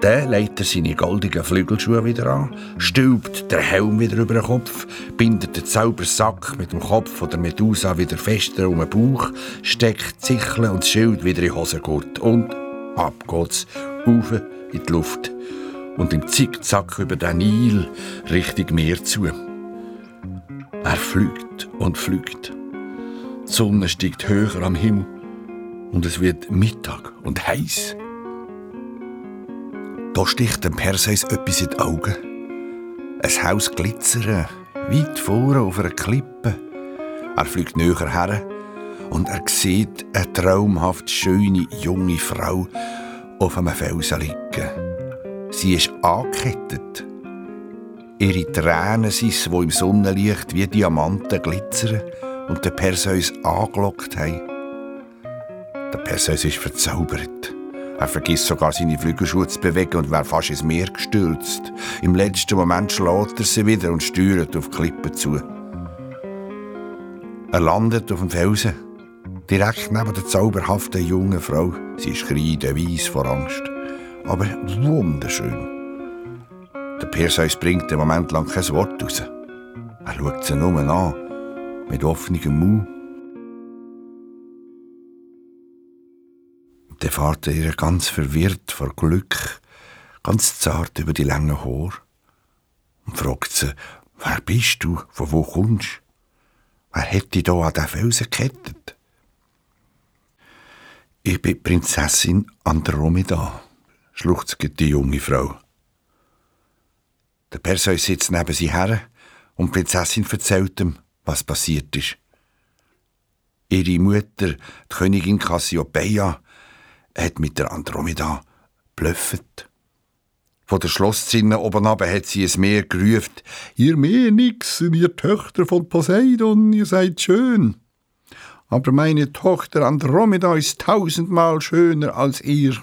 Dann legt er seine goldigen Flügelschuhe wieder an, stülpt den Helm wieder über den Kopf, bindet den Zaubersack mit dem Kopf oder Medusa wieder fester um den Bauch, steckt Sichel und das Schild wieder in den Hosengurt und ab geht's, rauf in die Luft und im Zickzack über den Nil Richtung Meer zu. Er fliegt und fliegt. Die Sonne steigt höher am Himmel und es wird Mittag und heiß. Da sticht dem Perseus etwas in die Augen. Ein Haus glitzern, weit vorne auf einer Klippe. Er fliegt näher her und er sieht eine traumhaft schöne junge Frau auf einem Felsen liegen. Sie ist angekettet. Ihre Tränen sind die im Sonnenlicht wie Diamanten glitzern und den Perseus angelockt haben. Der Perseus ist verzaubert. Er vergisst sogar seine Flügelschuhe zu bewegen und wäre fast ins Meer gestürzt. Im letzten Moment schlägt er sie wieder und steuert auf die Klippe zu. Er landet auf dem Felsen, direkt neben der zauberhaften jungen Frau. Sie ist kreideweiss vor Angst, aber wunderschön. Der Perseus bringt einen Moment lang kein Wort raus. Er schaut sie nur an, mit offenem Mund. Dann fährt er ihr ganz verwirrt vor Glück, ganz zart über die langen Haar und fragt sie, wer bist du, von wo kommst Wer hat dich da an den Felsen gekettet? Ich bin Prinzessin Andromeda, schluchzt die junge Frau. Der Perseus sitzt neben sie her und die Prinzessin erzählt ihm, was passiert ist. Ihre Mutter, die Königin Cassiopeia, hat mit der Andromeda blöffet. Von der Schlosszinne oben ab hat sie es Meer gerufen. Ihr Meernixen, ihr Töchter von Poseidon, ihr seid schön. Aber meine Tochter Andromeda ist tausendmal schöner als ihr.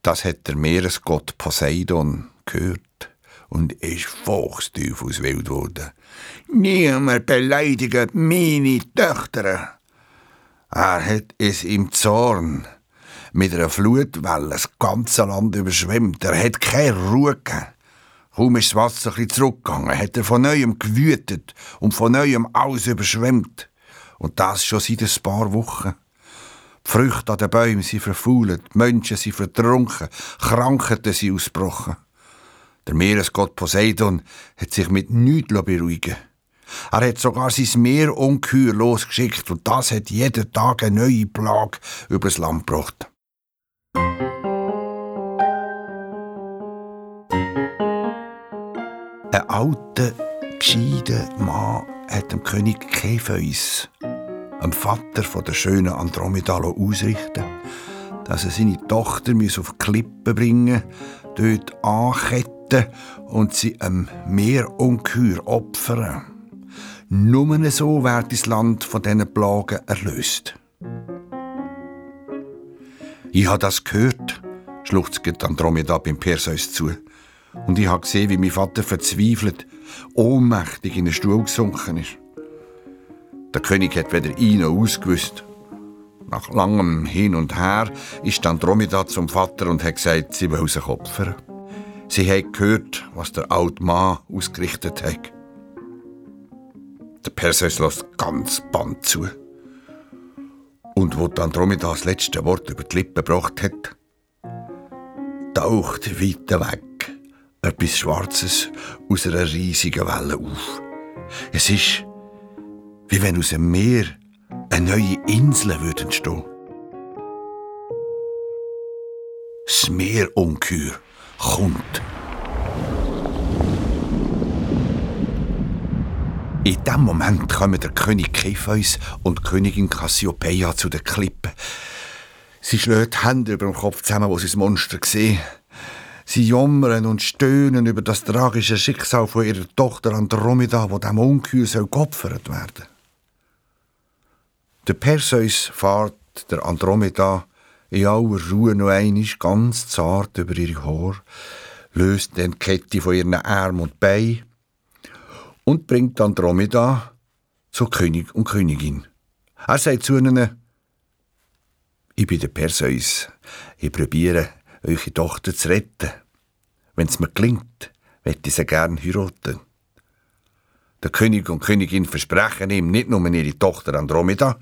Das hat der Meeresgott Poseidon gehört und ist wild geworden. Niemand beleidigt meine Töchter. Er hat es im Zorn mit einer Flutwelle das ganze Land überschwemmt. Er hat keine Ruhe gegeben. Kaum ist das Wasser ein zurückgegangen, hat er von neuem gewütet und von neuem alles überschwemmt. Und das schon seit ein paar Wochen. Die Früchte an den Bäumen sind verfault, die Menschen sind vertrunken, Krankheiten sind ausgebrochen. Der Meeresgott Poseidon hat sich mit nichts beruhigen Er hat sogar sein Meerungeheuer losgeschickt und das hat jeden Tag eine neue Plage übers Land gebracht. Ein alter, gescheiter Mann hat dem König Kefeus, dem Vater der schönen Andromeda, ausrichten dass er seine Tochter auf die Klippe bringen dort anketten und sie einem Meerungeheuer opfern. Nur so wird das Land von diesen Plagen erlöst. Ich habe das gehört, schluchzt Andromeda beim Perseus zu. Und ich habe gesehen, wie mein Vater verzweifelt, ohnmächtig in den Stuhl gesunken ist. Der König hat weder ein noch ausgewusst. Nach langem Hin und Her ist Andromeda zum Vater und hat gesagt, sie will sich opfern. Sie hat gehört, was der alte Mann ausgerichtet hat. Der Perseus lässt ganz Band zu. Und wo Andromeda das letzte Wort über die Lippen gebracht hat, taucht weiter weg etwas Schwarzes aus einer riesigen Welle auf. Es ist, wie wenn aus dem Meer eine neue Insel würde. Das Meerungeheuer kommt. In dem Moment kommen der König Kepheus und die Königin Cassiopeia zu der Klippe. Sie schlägt die Hände über dem Kopf zusammen, wo sie das Monster sehen. Sie jammern und stöhnen über das tragische Schicksal von ihrer Tochter Andromeda, wo dem Ungeheuer geopfert werden Der Perseus fährt der Andromeda in aller Ruhe noch einmal ganz zart über ihre Haare, löst den Kette von ihren Armen und Beinen und bringt Andromeda zu König und Königin. Er sagt zu ihnen, ich bin der Perseus, ich probiere, eure Tochter zu retten. Wenn es mir gelingt, möchte ich sie gern heiraten. Der König und Königin versprechen ihm nicht nur ihre Tochter Andromeda,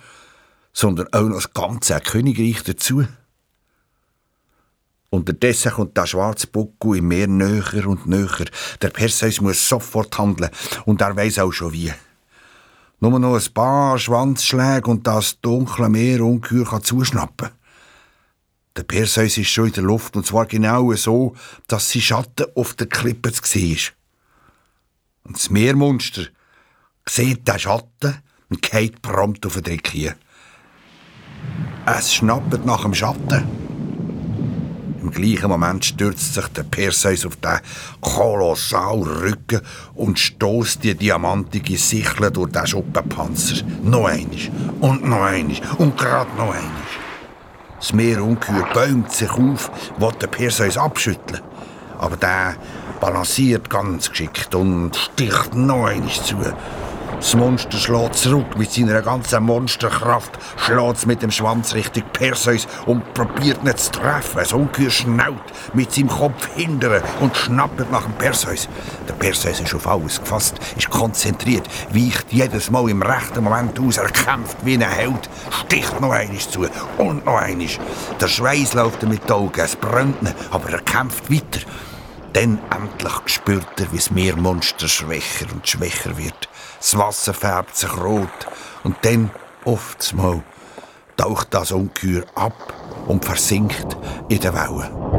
sondern auch noch das ganze Königreich dazu. Unterdessen kommt der schwarze Buckel im Meer näher und näher. Der Perseus muss sofort handeln und er weiß auch schon wie. Nur noch ein paar Schwanzschläge und das dunkle Meer ungeheuer zuschnappen. Der Perseus ist schon in der Luft und zwar genau so, dass sein Schatten auf der Klippe zu sehen ist. Und das Meermonster sieht den Schatten und geht prompt auf den Deck hier. Es schnappt nach dem Schatten. Im gleichen Moment stürzt sich der Perseus auf den kolossalen Rücken und stoßt die diamantige Sichel durch den Schuppenpanzer. Noch einisch und noch einisch und gerade noch einisch. Das Meerungeheuer bäumt sich auf, will den Perseus abschütteln. Aber der balanciert ganz geschickt und sticht noch einisch zu. Das Monster schlägt zurück mit seiner ganzen Monsterkraft, schlägt mit dem Schwanz Richtung Perseus und probiert nicht zu treffen. Das Ungeheuer schnaut mit seinem Kopf hindern und schnappt nach dem Perseus. Der Perseus ist auf alles gefasst, ist konzentriert, weicht jedes Mal im rechten Moment aus, er kämpft wie ein Held, sticht noch einiges zu und noch einiges. Der Schweiß läuft ihm mit den Augen, es brennt ihn, aber er kämpft weiter. Dann endlich spürt er, wie das Meermonster schwächer und schwächer wird. Das Wasser färbt sich rot und dann, oftmals, taucht das Ungeheuer ab und versinkt in der Wellen.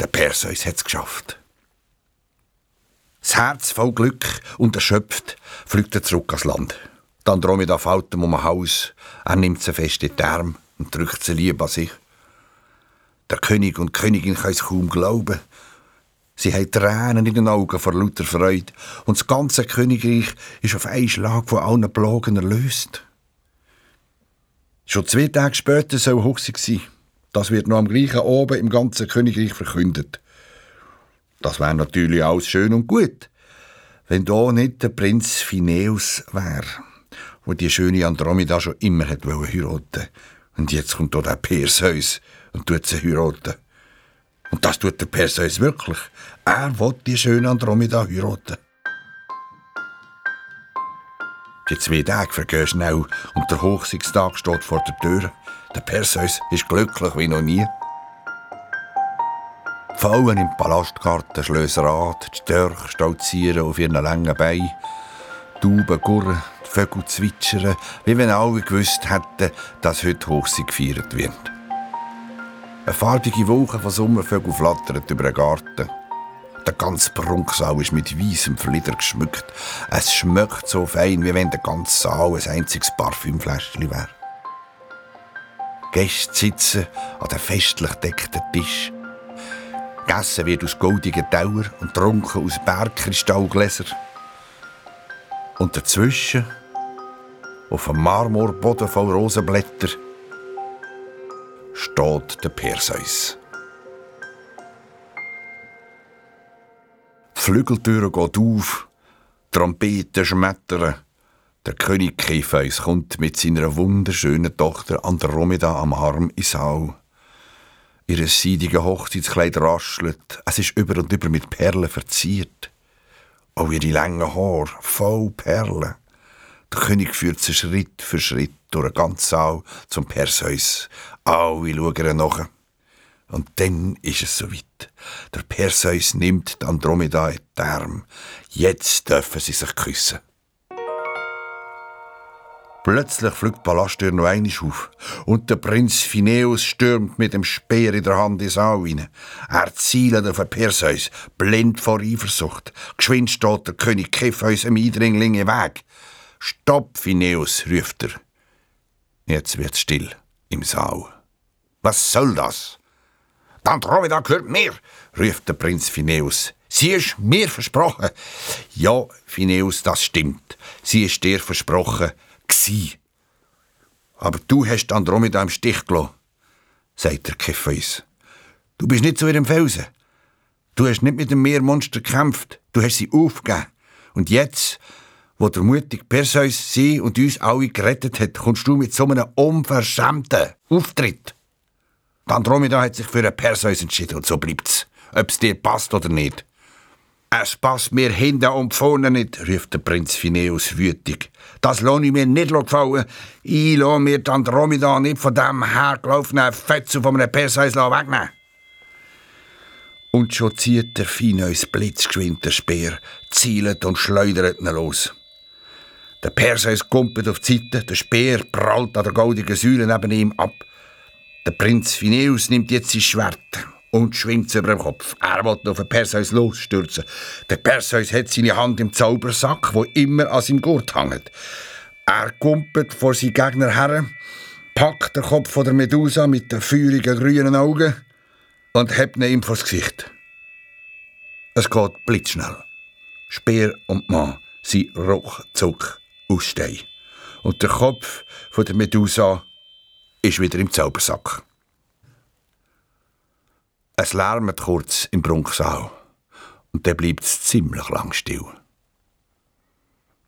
Der Perseus hat es geschafft. Das Herz voll Glück und erschöpft fliegt er zurück ans Land. Die Andromeda fällt ihm um den Hals, er nimmt sie fest in die Arme und drückt sie lieb an sich. Der König und Königin können es kaum glauben. Sie haben Tränen in den Augen vor lauter Freude und das ganze Königreich ist auf einen Schlag von allen Plagen erlöst. Schon zwei Tage später soll Hochzeit sein. Das wird noch am gleichen oben im ganzen Königreich verkündet. Das wäre natürlich alles schön und gut, wenn da nicht der Prinz Phineus wäre, wo die schöne Andromeda schon immer hat heiraten Und jetzt kommt da der Perseus und tut sie heiraten. Und das tut der Perseus wirklich. Er will die schöne Andromeda heiraten. Die zwei Tage vergehen schnell und der Hochsichtstag steht vor der Tür. Der Perseus ist glücklich wie noch nie. Die Frauen im Palastgarten schlösen Rad, die Störche stolzieren auf ihren langen Beinen, die Tauben gurren, die Vögel zwitschern, wie wenn alle gewusst hätten, dass heute Hochsee gefeiert wird. Eine farbige Wolke von Sommervögeln flattert über den Garten. Der ganze Prunksaal ist mit weißem Flieder geschmückt. Es schmeckt so fein, wie wenn der ganze Saal ein einziges Parfümfläschchen wäre. Gäste sitzen an dem festlich deckten Tisch. Gegessen wird aus goldigen Tauer und trunken aus Bergkristallgläser. Und dazwischen, auf einem Marmorboden voll Rosenblätter, steht der Perseus. Die Flügeltüre geht auf, Trompeten schmettern. Der König Kepheus kommt mit seiner wunderschönen Tochter Andromeda am Arm ins Saal. Ihr seidiges Hochzeitskleid raschelt, es ist über und über mit Perlen verziert. Auch ihre langen Haare, voll Perlen. Der König führt sie Schritt für Schritt durch den ganzen Saal zum Perseus. Alle schauen nach. Und dann ist es soweit. Der Perseus nimmt die Andromeda in die Arme. Jetzt dürfen sie sich küssen. Plötzlich fliegt die Palasttür noch einmal auf und der Prinz Phineus stürmt mit dem Speer in der Hand ins Saal hinein. Er zielt auf den Perseus, blind vor Eifersucht. Geschwind steht der König Kepheus einem Eindringling im Weg. Stopp, Phineus, ruft er. Jetzt wird's still im Saal. Was soll das? Die Andromeda gehört mir, ruft der Prinz Phineus. Sie ist mir versprochen. Ja, Phineus, das stimmt. Sie ist dir versprochen gsi. Aber du hast Andromeda im Stich gelassen, sagt der Kepheus. Du bist nicht zu ihrem Felsen. Du hast nicht mit dem Meermonster gekämpft. Du hast sie aufgegeben. Und jetzt, wo der mutige Perseus sie und uns alle gerettet hat, kommst du mit so einem unverschämten Auftritt. Die Andromeda hat sich für einen Perseus entschieden und so bleibt's. Ob es dir passt oder nicht. Es passt mir hinten und vorne nicht, ruft der Prinz Phineus wütig. Das lasse ich mir nicht gefallen. Ich lasse mir die Andromeda nicht von dem hergelaufenen Fetzen von einem Perseus wegnehmen. Und schon zieht der Phineus blitzgeschwind der Speer, zielt und schleudert ihn los. Der Perseus kumpelt auf die Seite, der Speer prallt an der goldigen Säule neben ihm ab. Der Prinz Phineus nimmt jetzt sein Schwert und schwingt über dem Kopf. Er will auf den Perseus losstürzen. Der Perseus hat seine Hand im Zaubersack, wo immer an seinem Gurt hängt. Er kumpelt vor seinen Gegner her, packt den Kopf von der Medusa mit den feurigen grünen Augen und hebt ihn ihm vors Gesicht. Es geht blitzschnell. Speer und Mann sind ruckzuck aus Stein. Und der Kopf von der Medusa ist wieder im Zaubersack. Es lärmt kurz im Prunksaal und dann bleibt es ziemlich lang still.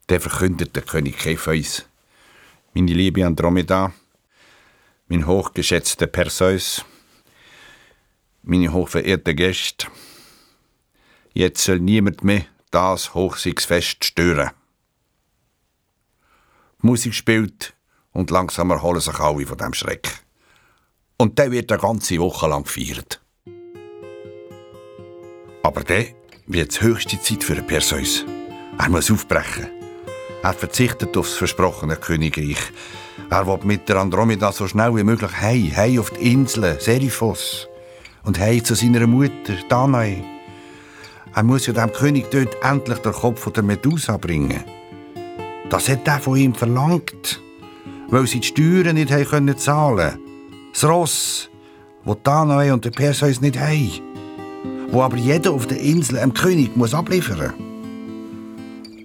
Dann verkündet der König Kepheus, meine liebe Andromeda, mein hochgeschätzter Perseus, meine hochverehrten Gäste, jetzt soll niemand mehr das Hochsiegsfest stören. Musik spielt und langsam erholen sich alle von dem Schreck. Und der wird eine ganze Woche lang gefeiert. Aber dann wird es höchste Zeit für Perseus. Er muss aufbrechen. Er verzichtet auf das versprochene Königreich. Er will mit der Andromeda so schnell wie möglich heim, heim auf die Insel Seriphos und heim zu seiner Mutter Danae. Er muss ja dem König dort endlich den Kopf der Medusa bringen. Das hat er von ihm verlangt, weil sie die Steuern nicht haben können zahlen. Das Ross, wo Danae und der Perseus nicht haben wo aber jeder auf der Insel einem König muss abliefern.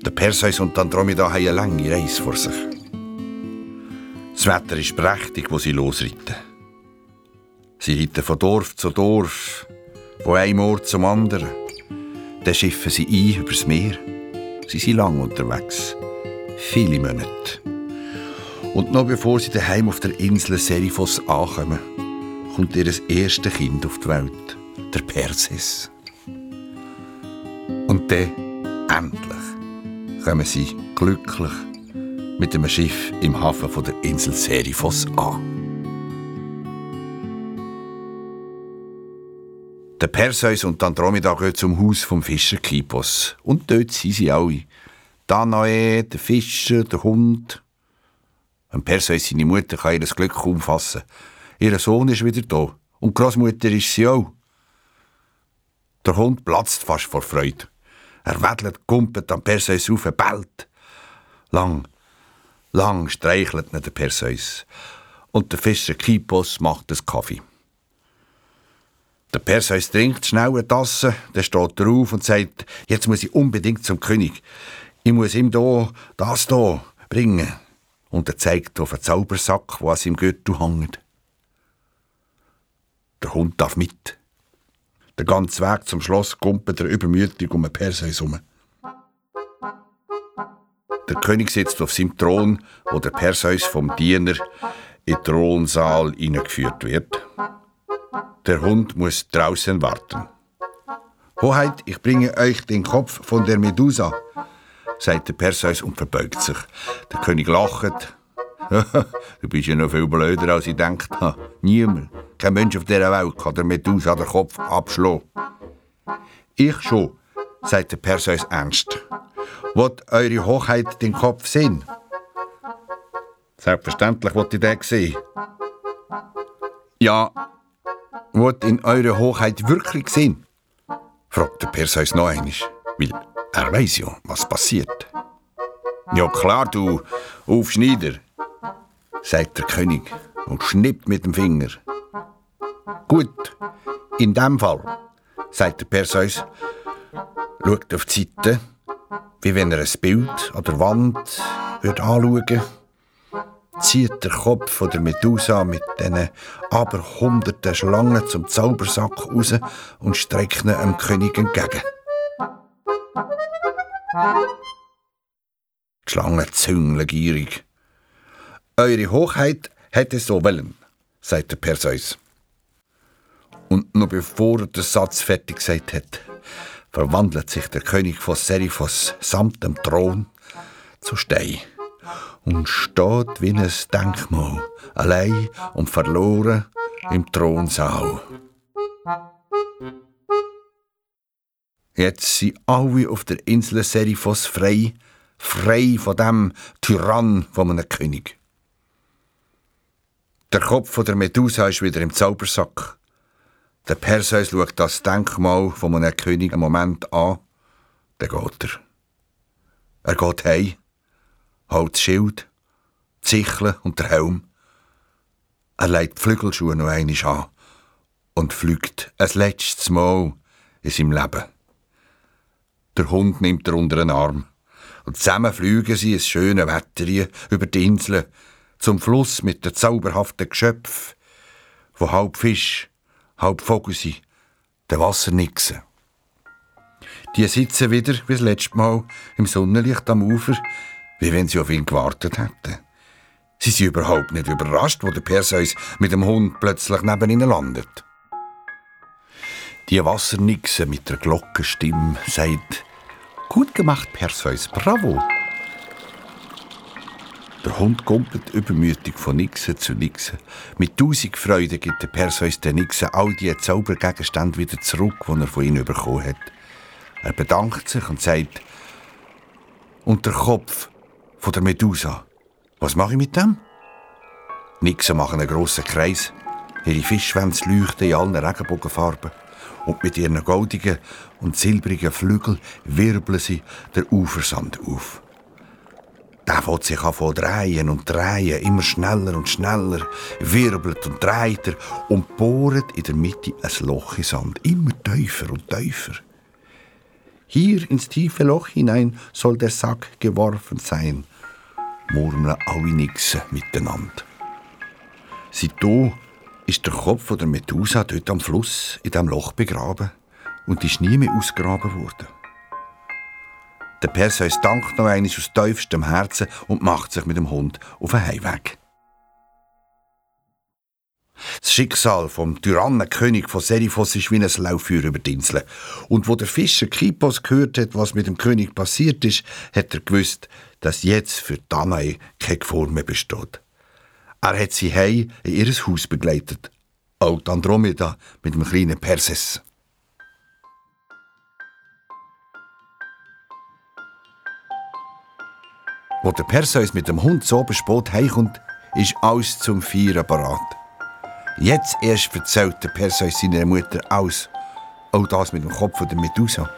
Der Perseus und Andromeda haben eine lange Reise vor sich. Das Wetter ist prächtig, wo sie losreiten. Sie reiten von Dorf zu Dorf, von einem Ort zum anderen. Dann schiffen sie ein übers Meer. Sie sind lang unterwegs. Viele Monate. Und noch bevor sie daheim auf der Insel Seriphos ankommen, kommt ihr erstes Kind auf die Welt der Persis. Und dann, endlich, kommen sie glücklich mit dem Schiff im Hafen von der Insel Seriphos an. Der Perseus und Andromeda gehen zum Haus vom Fischer Kipos. Und dort sind sie alle. Danae, der Fischer, der Hund. Und Perseus, seine Mutter, kann ihr Glück kaum fassen. Ihr Sohn ist wieder da. Und Großmutter ist sie auch. Der Hund platzt fast vor Freude. Er wedelt, kumpelt am Perseus auf, bellt. Lang, lang streichelt ihn der Perseus. Und der Fischer Kipos macht das Kaffee. Der Perseus trinkt schnell eine Tasse, dann steht er auf und sagt, jetzt muss ich unbedingt zum König. Ich muss ihm da, das da bringen. Und er zeigt auf einen Zaubersack, der an seinem Gürtel hängt. Der Hund darf mit. Der ganze Weg zum Schloss kumpelt er übermütig um Perseus herum. Der König sitzt auf seinem Thron, wo der Perseus vom Diener in den Thronsaal hineingeführt wird. Der Hund muss draußen warten. Hoheit, ich bringe euch den Kopf von der Medusa, sagt der Perseus und verbeugt sich. Der König lacht. du bist ja noch viel blöder, als ich gedacht habe. Niemand, kein Mensch auf dieser Welt kann der Medusa den Kopf abschlagen. Ich schon, sagt der Perseus ernst. Wollt eure Hochheit den Kopf sehen? Selbstverständlich wollt ihr den sehen. Ja, wollt in eure Hochheit wirklich sehen? fragt der Perseus noch einmal, weil er weiß ja, was passiert. Ja klar, du Aufschneider, sagt der König und schnippt mit dem Finger. Gut, in dem Fall, sagt der Perseus, schaut auf die Seite, wie wenn er ein Bild an der Wand würde anschauen zieht der Kopf von der Medusa mit diesen aber hunderten Schlangen zum Zaubersack raus und streckt ihn dem König entgegen. Die Schlangen züngeln gierig. Eure Hochheit hätte so wollen, sagt der Perseus. Und noch bevor er den Satz fertig gesagt hat, verwandelt sich der König von Seriphos samt dem Thron zu Stein und steht wie ein Denkmal, allein und verloren im Thronsaal. Jetzt sind alle auf der Insel Seriphos frei, frei von dem Tyrann von einem König. Der Kopf der Medusa ist wieder im Zaubersack. Der Perseus schaut das Denkmal von einem König einen Moment an, dann geht er. Er geht heim holt das Schild, die Sichel und der Helm. Er legt die Flügelschuhe noch einmal an und fliegt ein letztes Mal in seinem Leben. Der Hund nimmt er unter den Arm und zusammen fliegen sie ins schöne Wetter über die Insel zum Fluss mit den zauberhaften Geschöpfen, wo halb Fisch, halb Vogel sind, den Wassernixen. Die sitzen wieder wie das letzte Mal im Sonnenlicht am Ufer wie wenn sie auf ihn gewartet hätten. Sie sind überhaupt nicht überrascht, wo der Perseus mit dem Hund plötzlich neben ihnen landet. Die Wassernixe mit der Glockenstimme sagt: Gut gemacht, Perseus, bravo! Der Hund kumpelt übermütig von Nixe zu Nixe. Mit tausend Freude gibt der Perseus den Nixe all die Zaubergegenstände wieder zurück, die er von ihnen bekommen hat. Er bedankt sich und sagt: Und der Kopf, von der Medusa. Was mache ich mit dem? Nixen machen einen grossen Kreis. Ihre Fischschwänze leuchten in allen Regenbogenfarben. Und mit ihren goldigen und silbrigen Flügeln wirbeln sie den Ufersand auf. Der fängt sich an zu drehen und drehen, immer schneller und schneller, wirbelt und dreht er und bohrt in der Mitte ein Loch in Sand, immer tiefer und tiefer. Hier ins tiefe Loch hinein soll der Sack geworfen sein, murmeln alle Nixen miteinander. Seitdem ist der Kopf der Medusa dort am Fluss in dem Loch begraben und ist nie mehr ausgraben worden. Der Perseus dankt noch einmal aus tiefstem Herzen und macht sich mit dem Hund auf den Heimweg. Das Schicksal vom Tyrannenkönig von Seriphos ist wie ein Lauffeuer über die Insel. Und wo der Fischer Kipos gehört hat, was mit dem König passiert ist, hat er gewusst, dass jetzt für Danae keine Gefahr mehr besteht. Er hat sie heim in ihr Haus begleitet. Auch Andromeda mit dem kleinen Perses. Wo der Perseus mit dem Hund so bespot heimkommt, ist alles zum Feiern parat. Jetzt erst erzählt der Perseus seiner Mutter alles. Auch das mit dem Kopf der Medusa.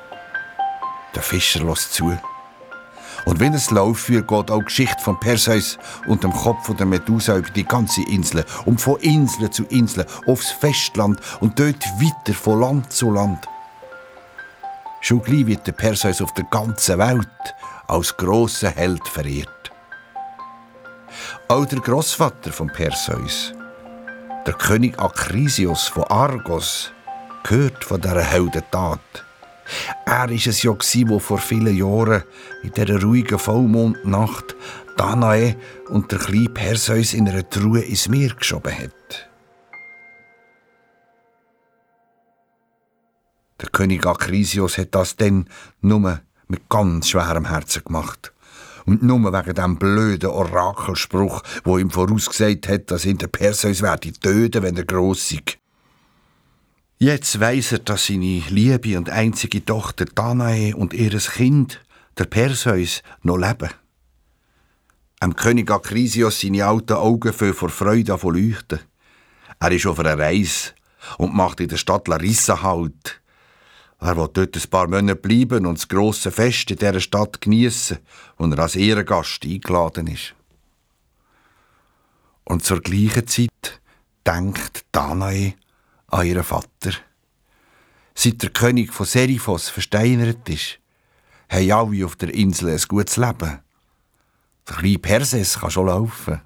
Der Fischer lässt zu. Und wenn es läuft, geht auch die Geschichte von Perseus und dem Kopf der Medusa über die ganze Insel und von Insel zu Insel aufs Festland und dort weiter von Land zu Land. Schon gleich wird der Perseus auf der ganzen Welt als grosser Held verehrt. Auch der Großvater von Perseus, der König Akrisios von Argos, gehört von dieser Heldentat. Er war es ja, der vor vielen Jahren in dieser ruhigen Vollmondnacht Danae und der kleine Perseus in einer Truhe ins Meer geschoben hat. Der König Akrisios hat das dann nur mit ganz schwerem Herzen gemacht. Und nur wegen dem blöden Orakelspruch, wo ihm vorausgesagt hat, dass ihn der Perseus werde töten, wenn er gross ist. Jetzt weiss er, dass seine liebe und einzige Tochter Danae und ihres Kind, der Perseus, noch leben. Am König Akrisios seine alten Augen für vor Freude von leuchten. Er ist auf einer Reise und macht in der Stadt Larissa Halt. Er will dort ein paar Monate bleiben und das grosse Fest in dieser Stadt geniessen, wo er als Ehrengast eingeladen ist. Und zur gleichen Zeit denkt Danae an ihren Vater. Seit der König von Seriphos versteinert ist, haben alle auf der Insel ein gutes Leben. Der kleine Perses kann schon laufen.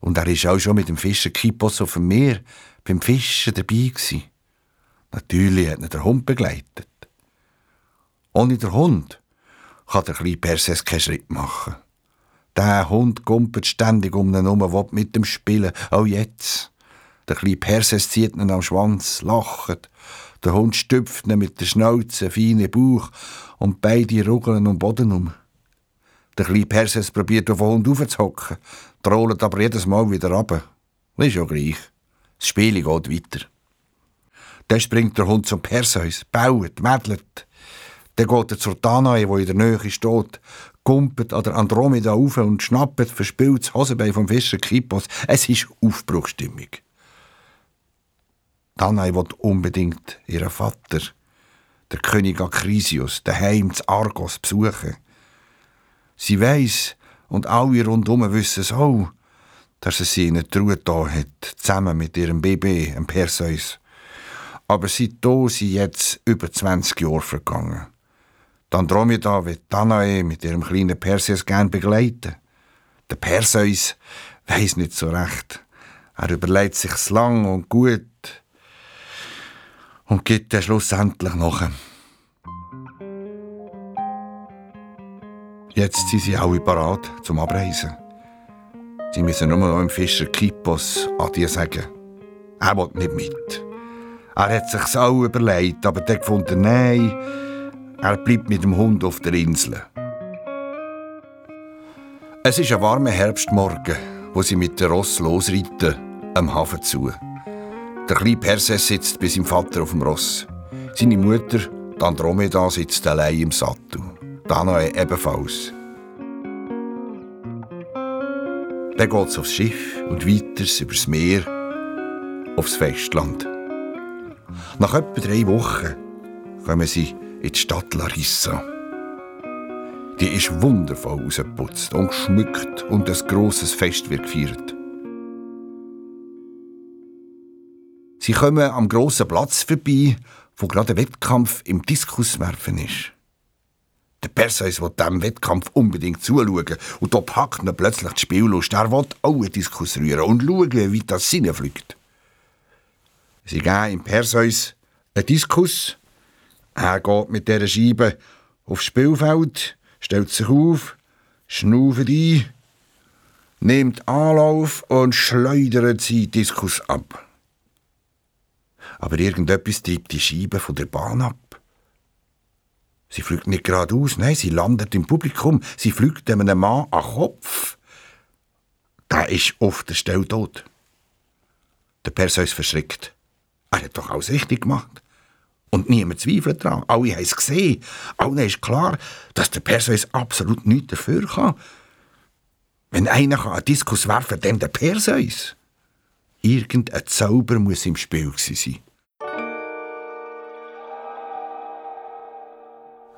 Und er ist auch schon mit dem Fischer Kippos auf dem Meer beim Fischen dabei gewesen. Natürlich hat ihn der Hund begleitet. Ohne den Hund kann der kleine Perses keinen Schritt machen. Der Hund gumpelt ständig um ihn herum, will mit dem spielen, auch jetzt. Der kleine Perses zieht ihn am Schwanz, lacht. Der Hund stüpft ihn mit der Schnauze, feinen Bauch und beide rugeln um Boden um. Der kleine Perses probiert auf den Hund aufzuhocken, trollt aber jedes Mal wieder. Das ist ja gleich. Das Spiel geht weiter. Dann springt der Hund zum Perseus, baut, mädelt. Dann geht er zur Danae, wo in der Nähe steht, kumpelt an der Andromeda auf und schnappt verspielt das Hosenbein vom Fischer Kippos. Es ist Aufbruchstimmung. Danae will unbedingt ihren Vater, der König Akrisius, daheim zu Argos besuchen. Sie weiss, und alle rundum wissen es auch, dass er sie in eine Truhe da hat, zusammen mit ihrem Baby, dem Perseus. Aber seitdem sind jetzt über 20 Jahre vergangen. Die Andromeda wird Danae mit ihrem kleinen Perseus gern begleiten. Der Perseus weiss nicht so recht. Er überlegt sich's lang und gut, und gibt dann schlussendlich nach. Jetzt sind sie alle parat zum Abreisen. Sie müssen nur noch dem Fischer Kippos Adieu sagen. Er will nicht mit. Er hat sich auch überlegt, aber der gefunden, nein, er bleibt mit dem Hund auf der Insel. Es ist ein warmer Herbstmorgen, wo sie mit der Ross losreiten, am Hafen zu. Der kleine Perses sitzt bei seinem Vater auf dem Ross. Seine Mutter, die Andromeda, sitzt allein im Sattel. Danae ebenfalls. Dann geht es aufs Schiff und weiter übers Meer aufs Festland. Nach etwa drei Wochen kommen sie in die Stadt Larissa. Die ist wundervoll ausgeputzt und geschmückt und ein grosses Fest wird gefeiert. Sie kommen am grossen Platz vorbei, wo gerade ein Wettkampf im Diskuswerfen ist. Der Perseus will diesem Wettkampf unbedingt zuschauen und da packt ihn plötzlich die Spiellust. Er will auch einen Diskus rühren und schauen, wie das Sinne fliegt. Sie geben im Perseus einen Diskus. Er geht mit dieser Scheibe aufs Spielfeld, stellt sich auf, schnauft ein, nimmt Anlauf und schleudert seinen Diskus ab aber irgendetwas treibt die Scheibe von der Bahn ab. Sie fliegt nicht geradeaus, nein, sie landet im Publikum, sie fliegt einem Mann an den Kopf. Der ist auf der Stelle tot. Der Perseus verschrickt. Er hat doch alles richtig gemacht. Und niemand zweifelt daran. Alle haben es gesehen. Allen ist klar, dass der Perseus absolut nichts dafür kann. Wenn einer einen Diskus werfen kann, dem der Perseus. Irgendein Zauber muss im Spiel sein.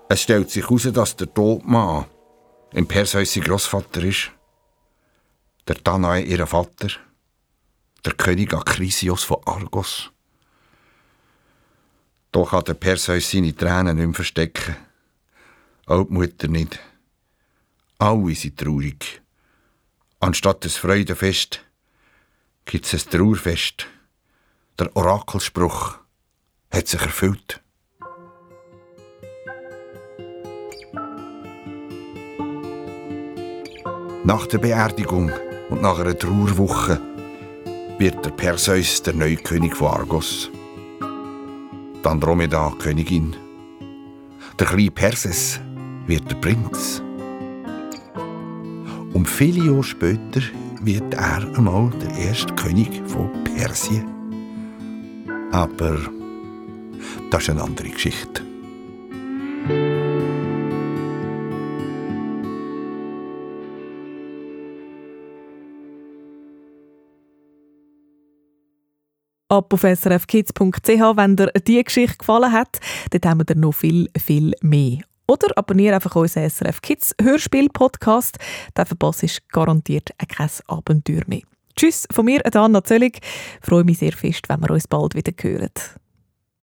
Es stellt sich heraus, dass der Todmann im Perseus sein Grossvater ist, der Danae ihr Vater, der König Akrisios von Argos. Doch kann der Perseus seine Tränen nicht mehr verstecken. Auch die Mutter nicht. Alle sind traurig. Anstatt des Freudenfest gibt es ein Trauerfest. Der Orakelspruch hat sich erfüllt. Nach der Beerdigung und nach einer Trauerwoche wird der Perseus der neue König von Argos. Die Andromeda Königin. Der kleine Perses wird der Prinz. Und viele Jahre später wird er einmal der erste König von Persien. Aber das ist eine andere Geschichte. Ab auf srfkids.ch, wenn dir diese Geschichte gefallen hat. Dort haben wir noch viel, viel mehr. Oder abonniere einfach unseren SRF Kids Hörspiel-Podcast. Dann verpasst du garantiert kein Abenteuer mehr. Tschüss von mir, Anna Zöllig. Ich freue mich sehr fest, wenn wir uns bald wieder hören.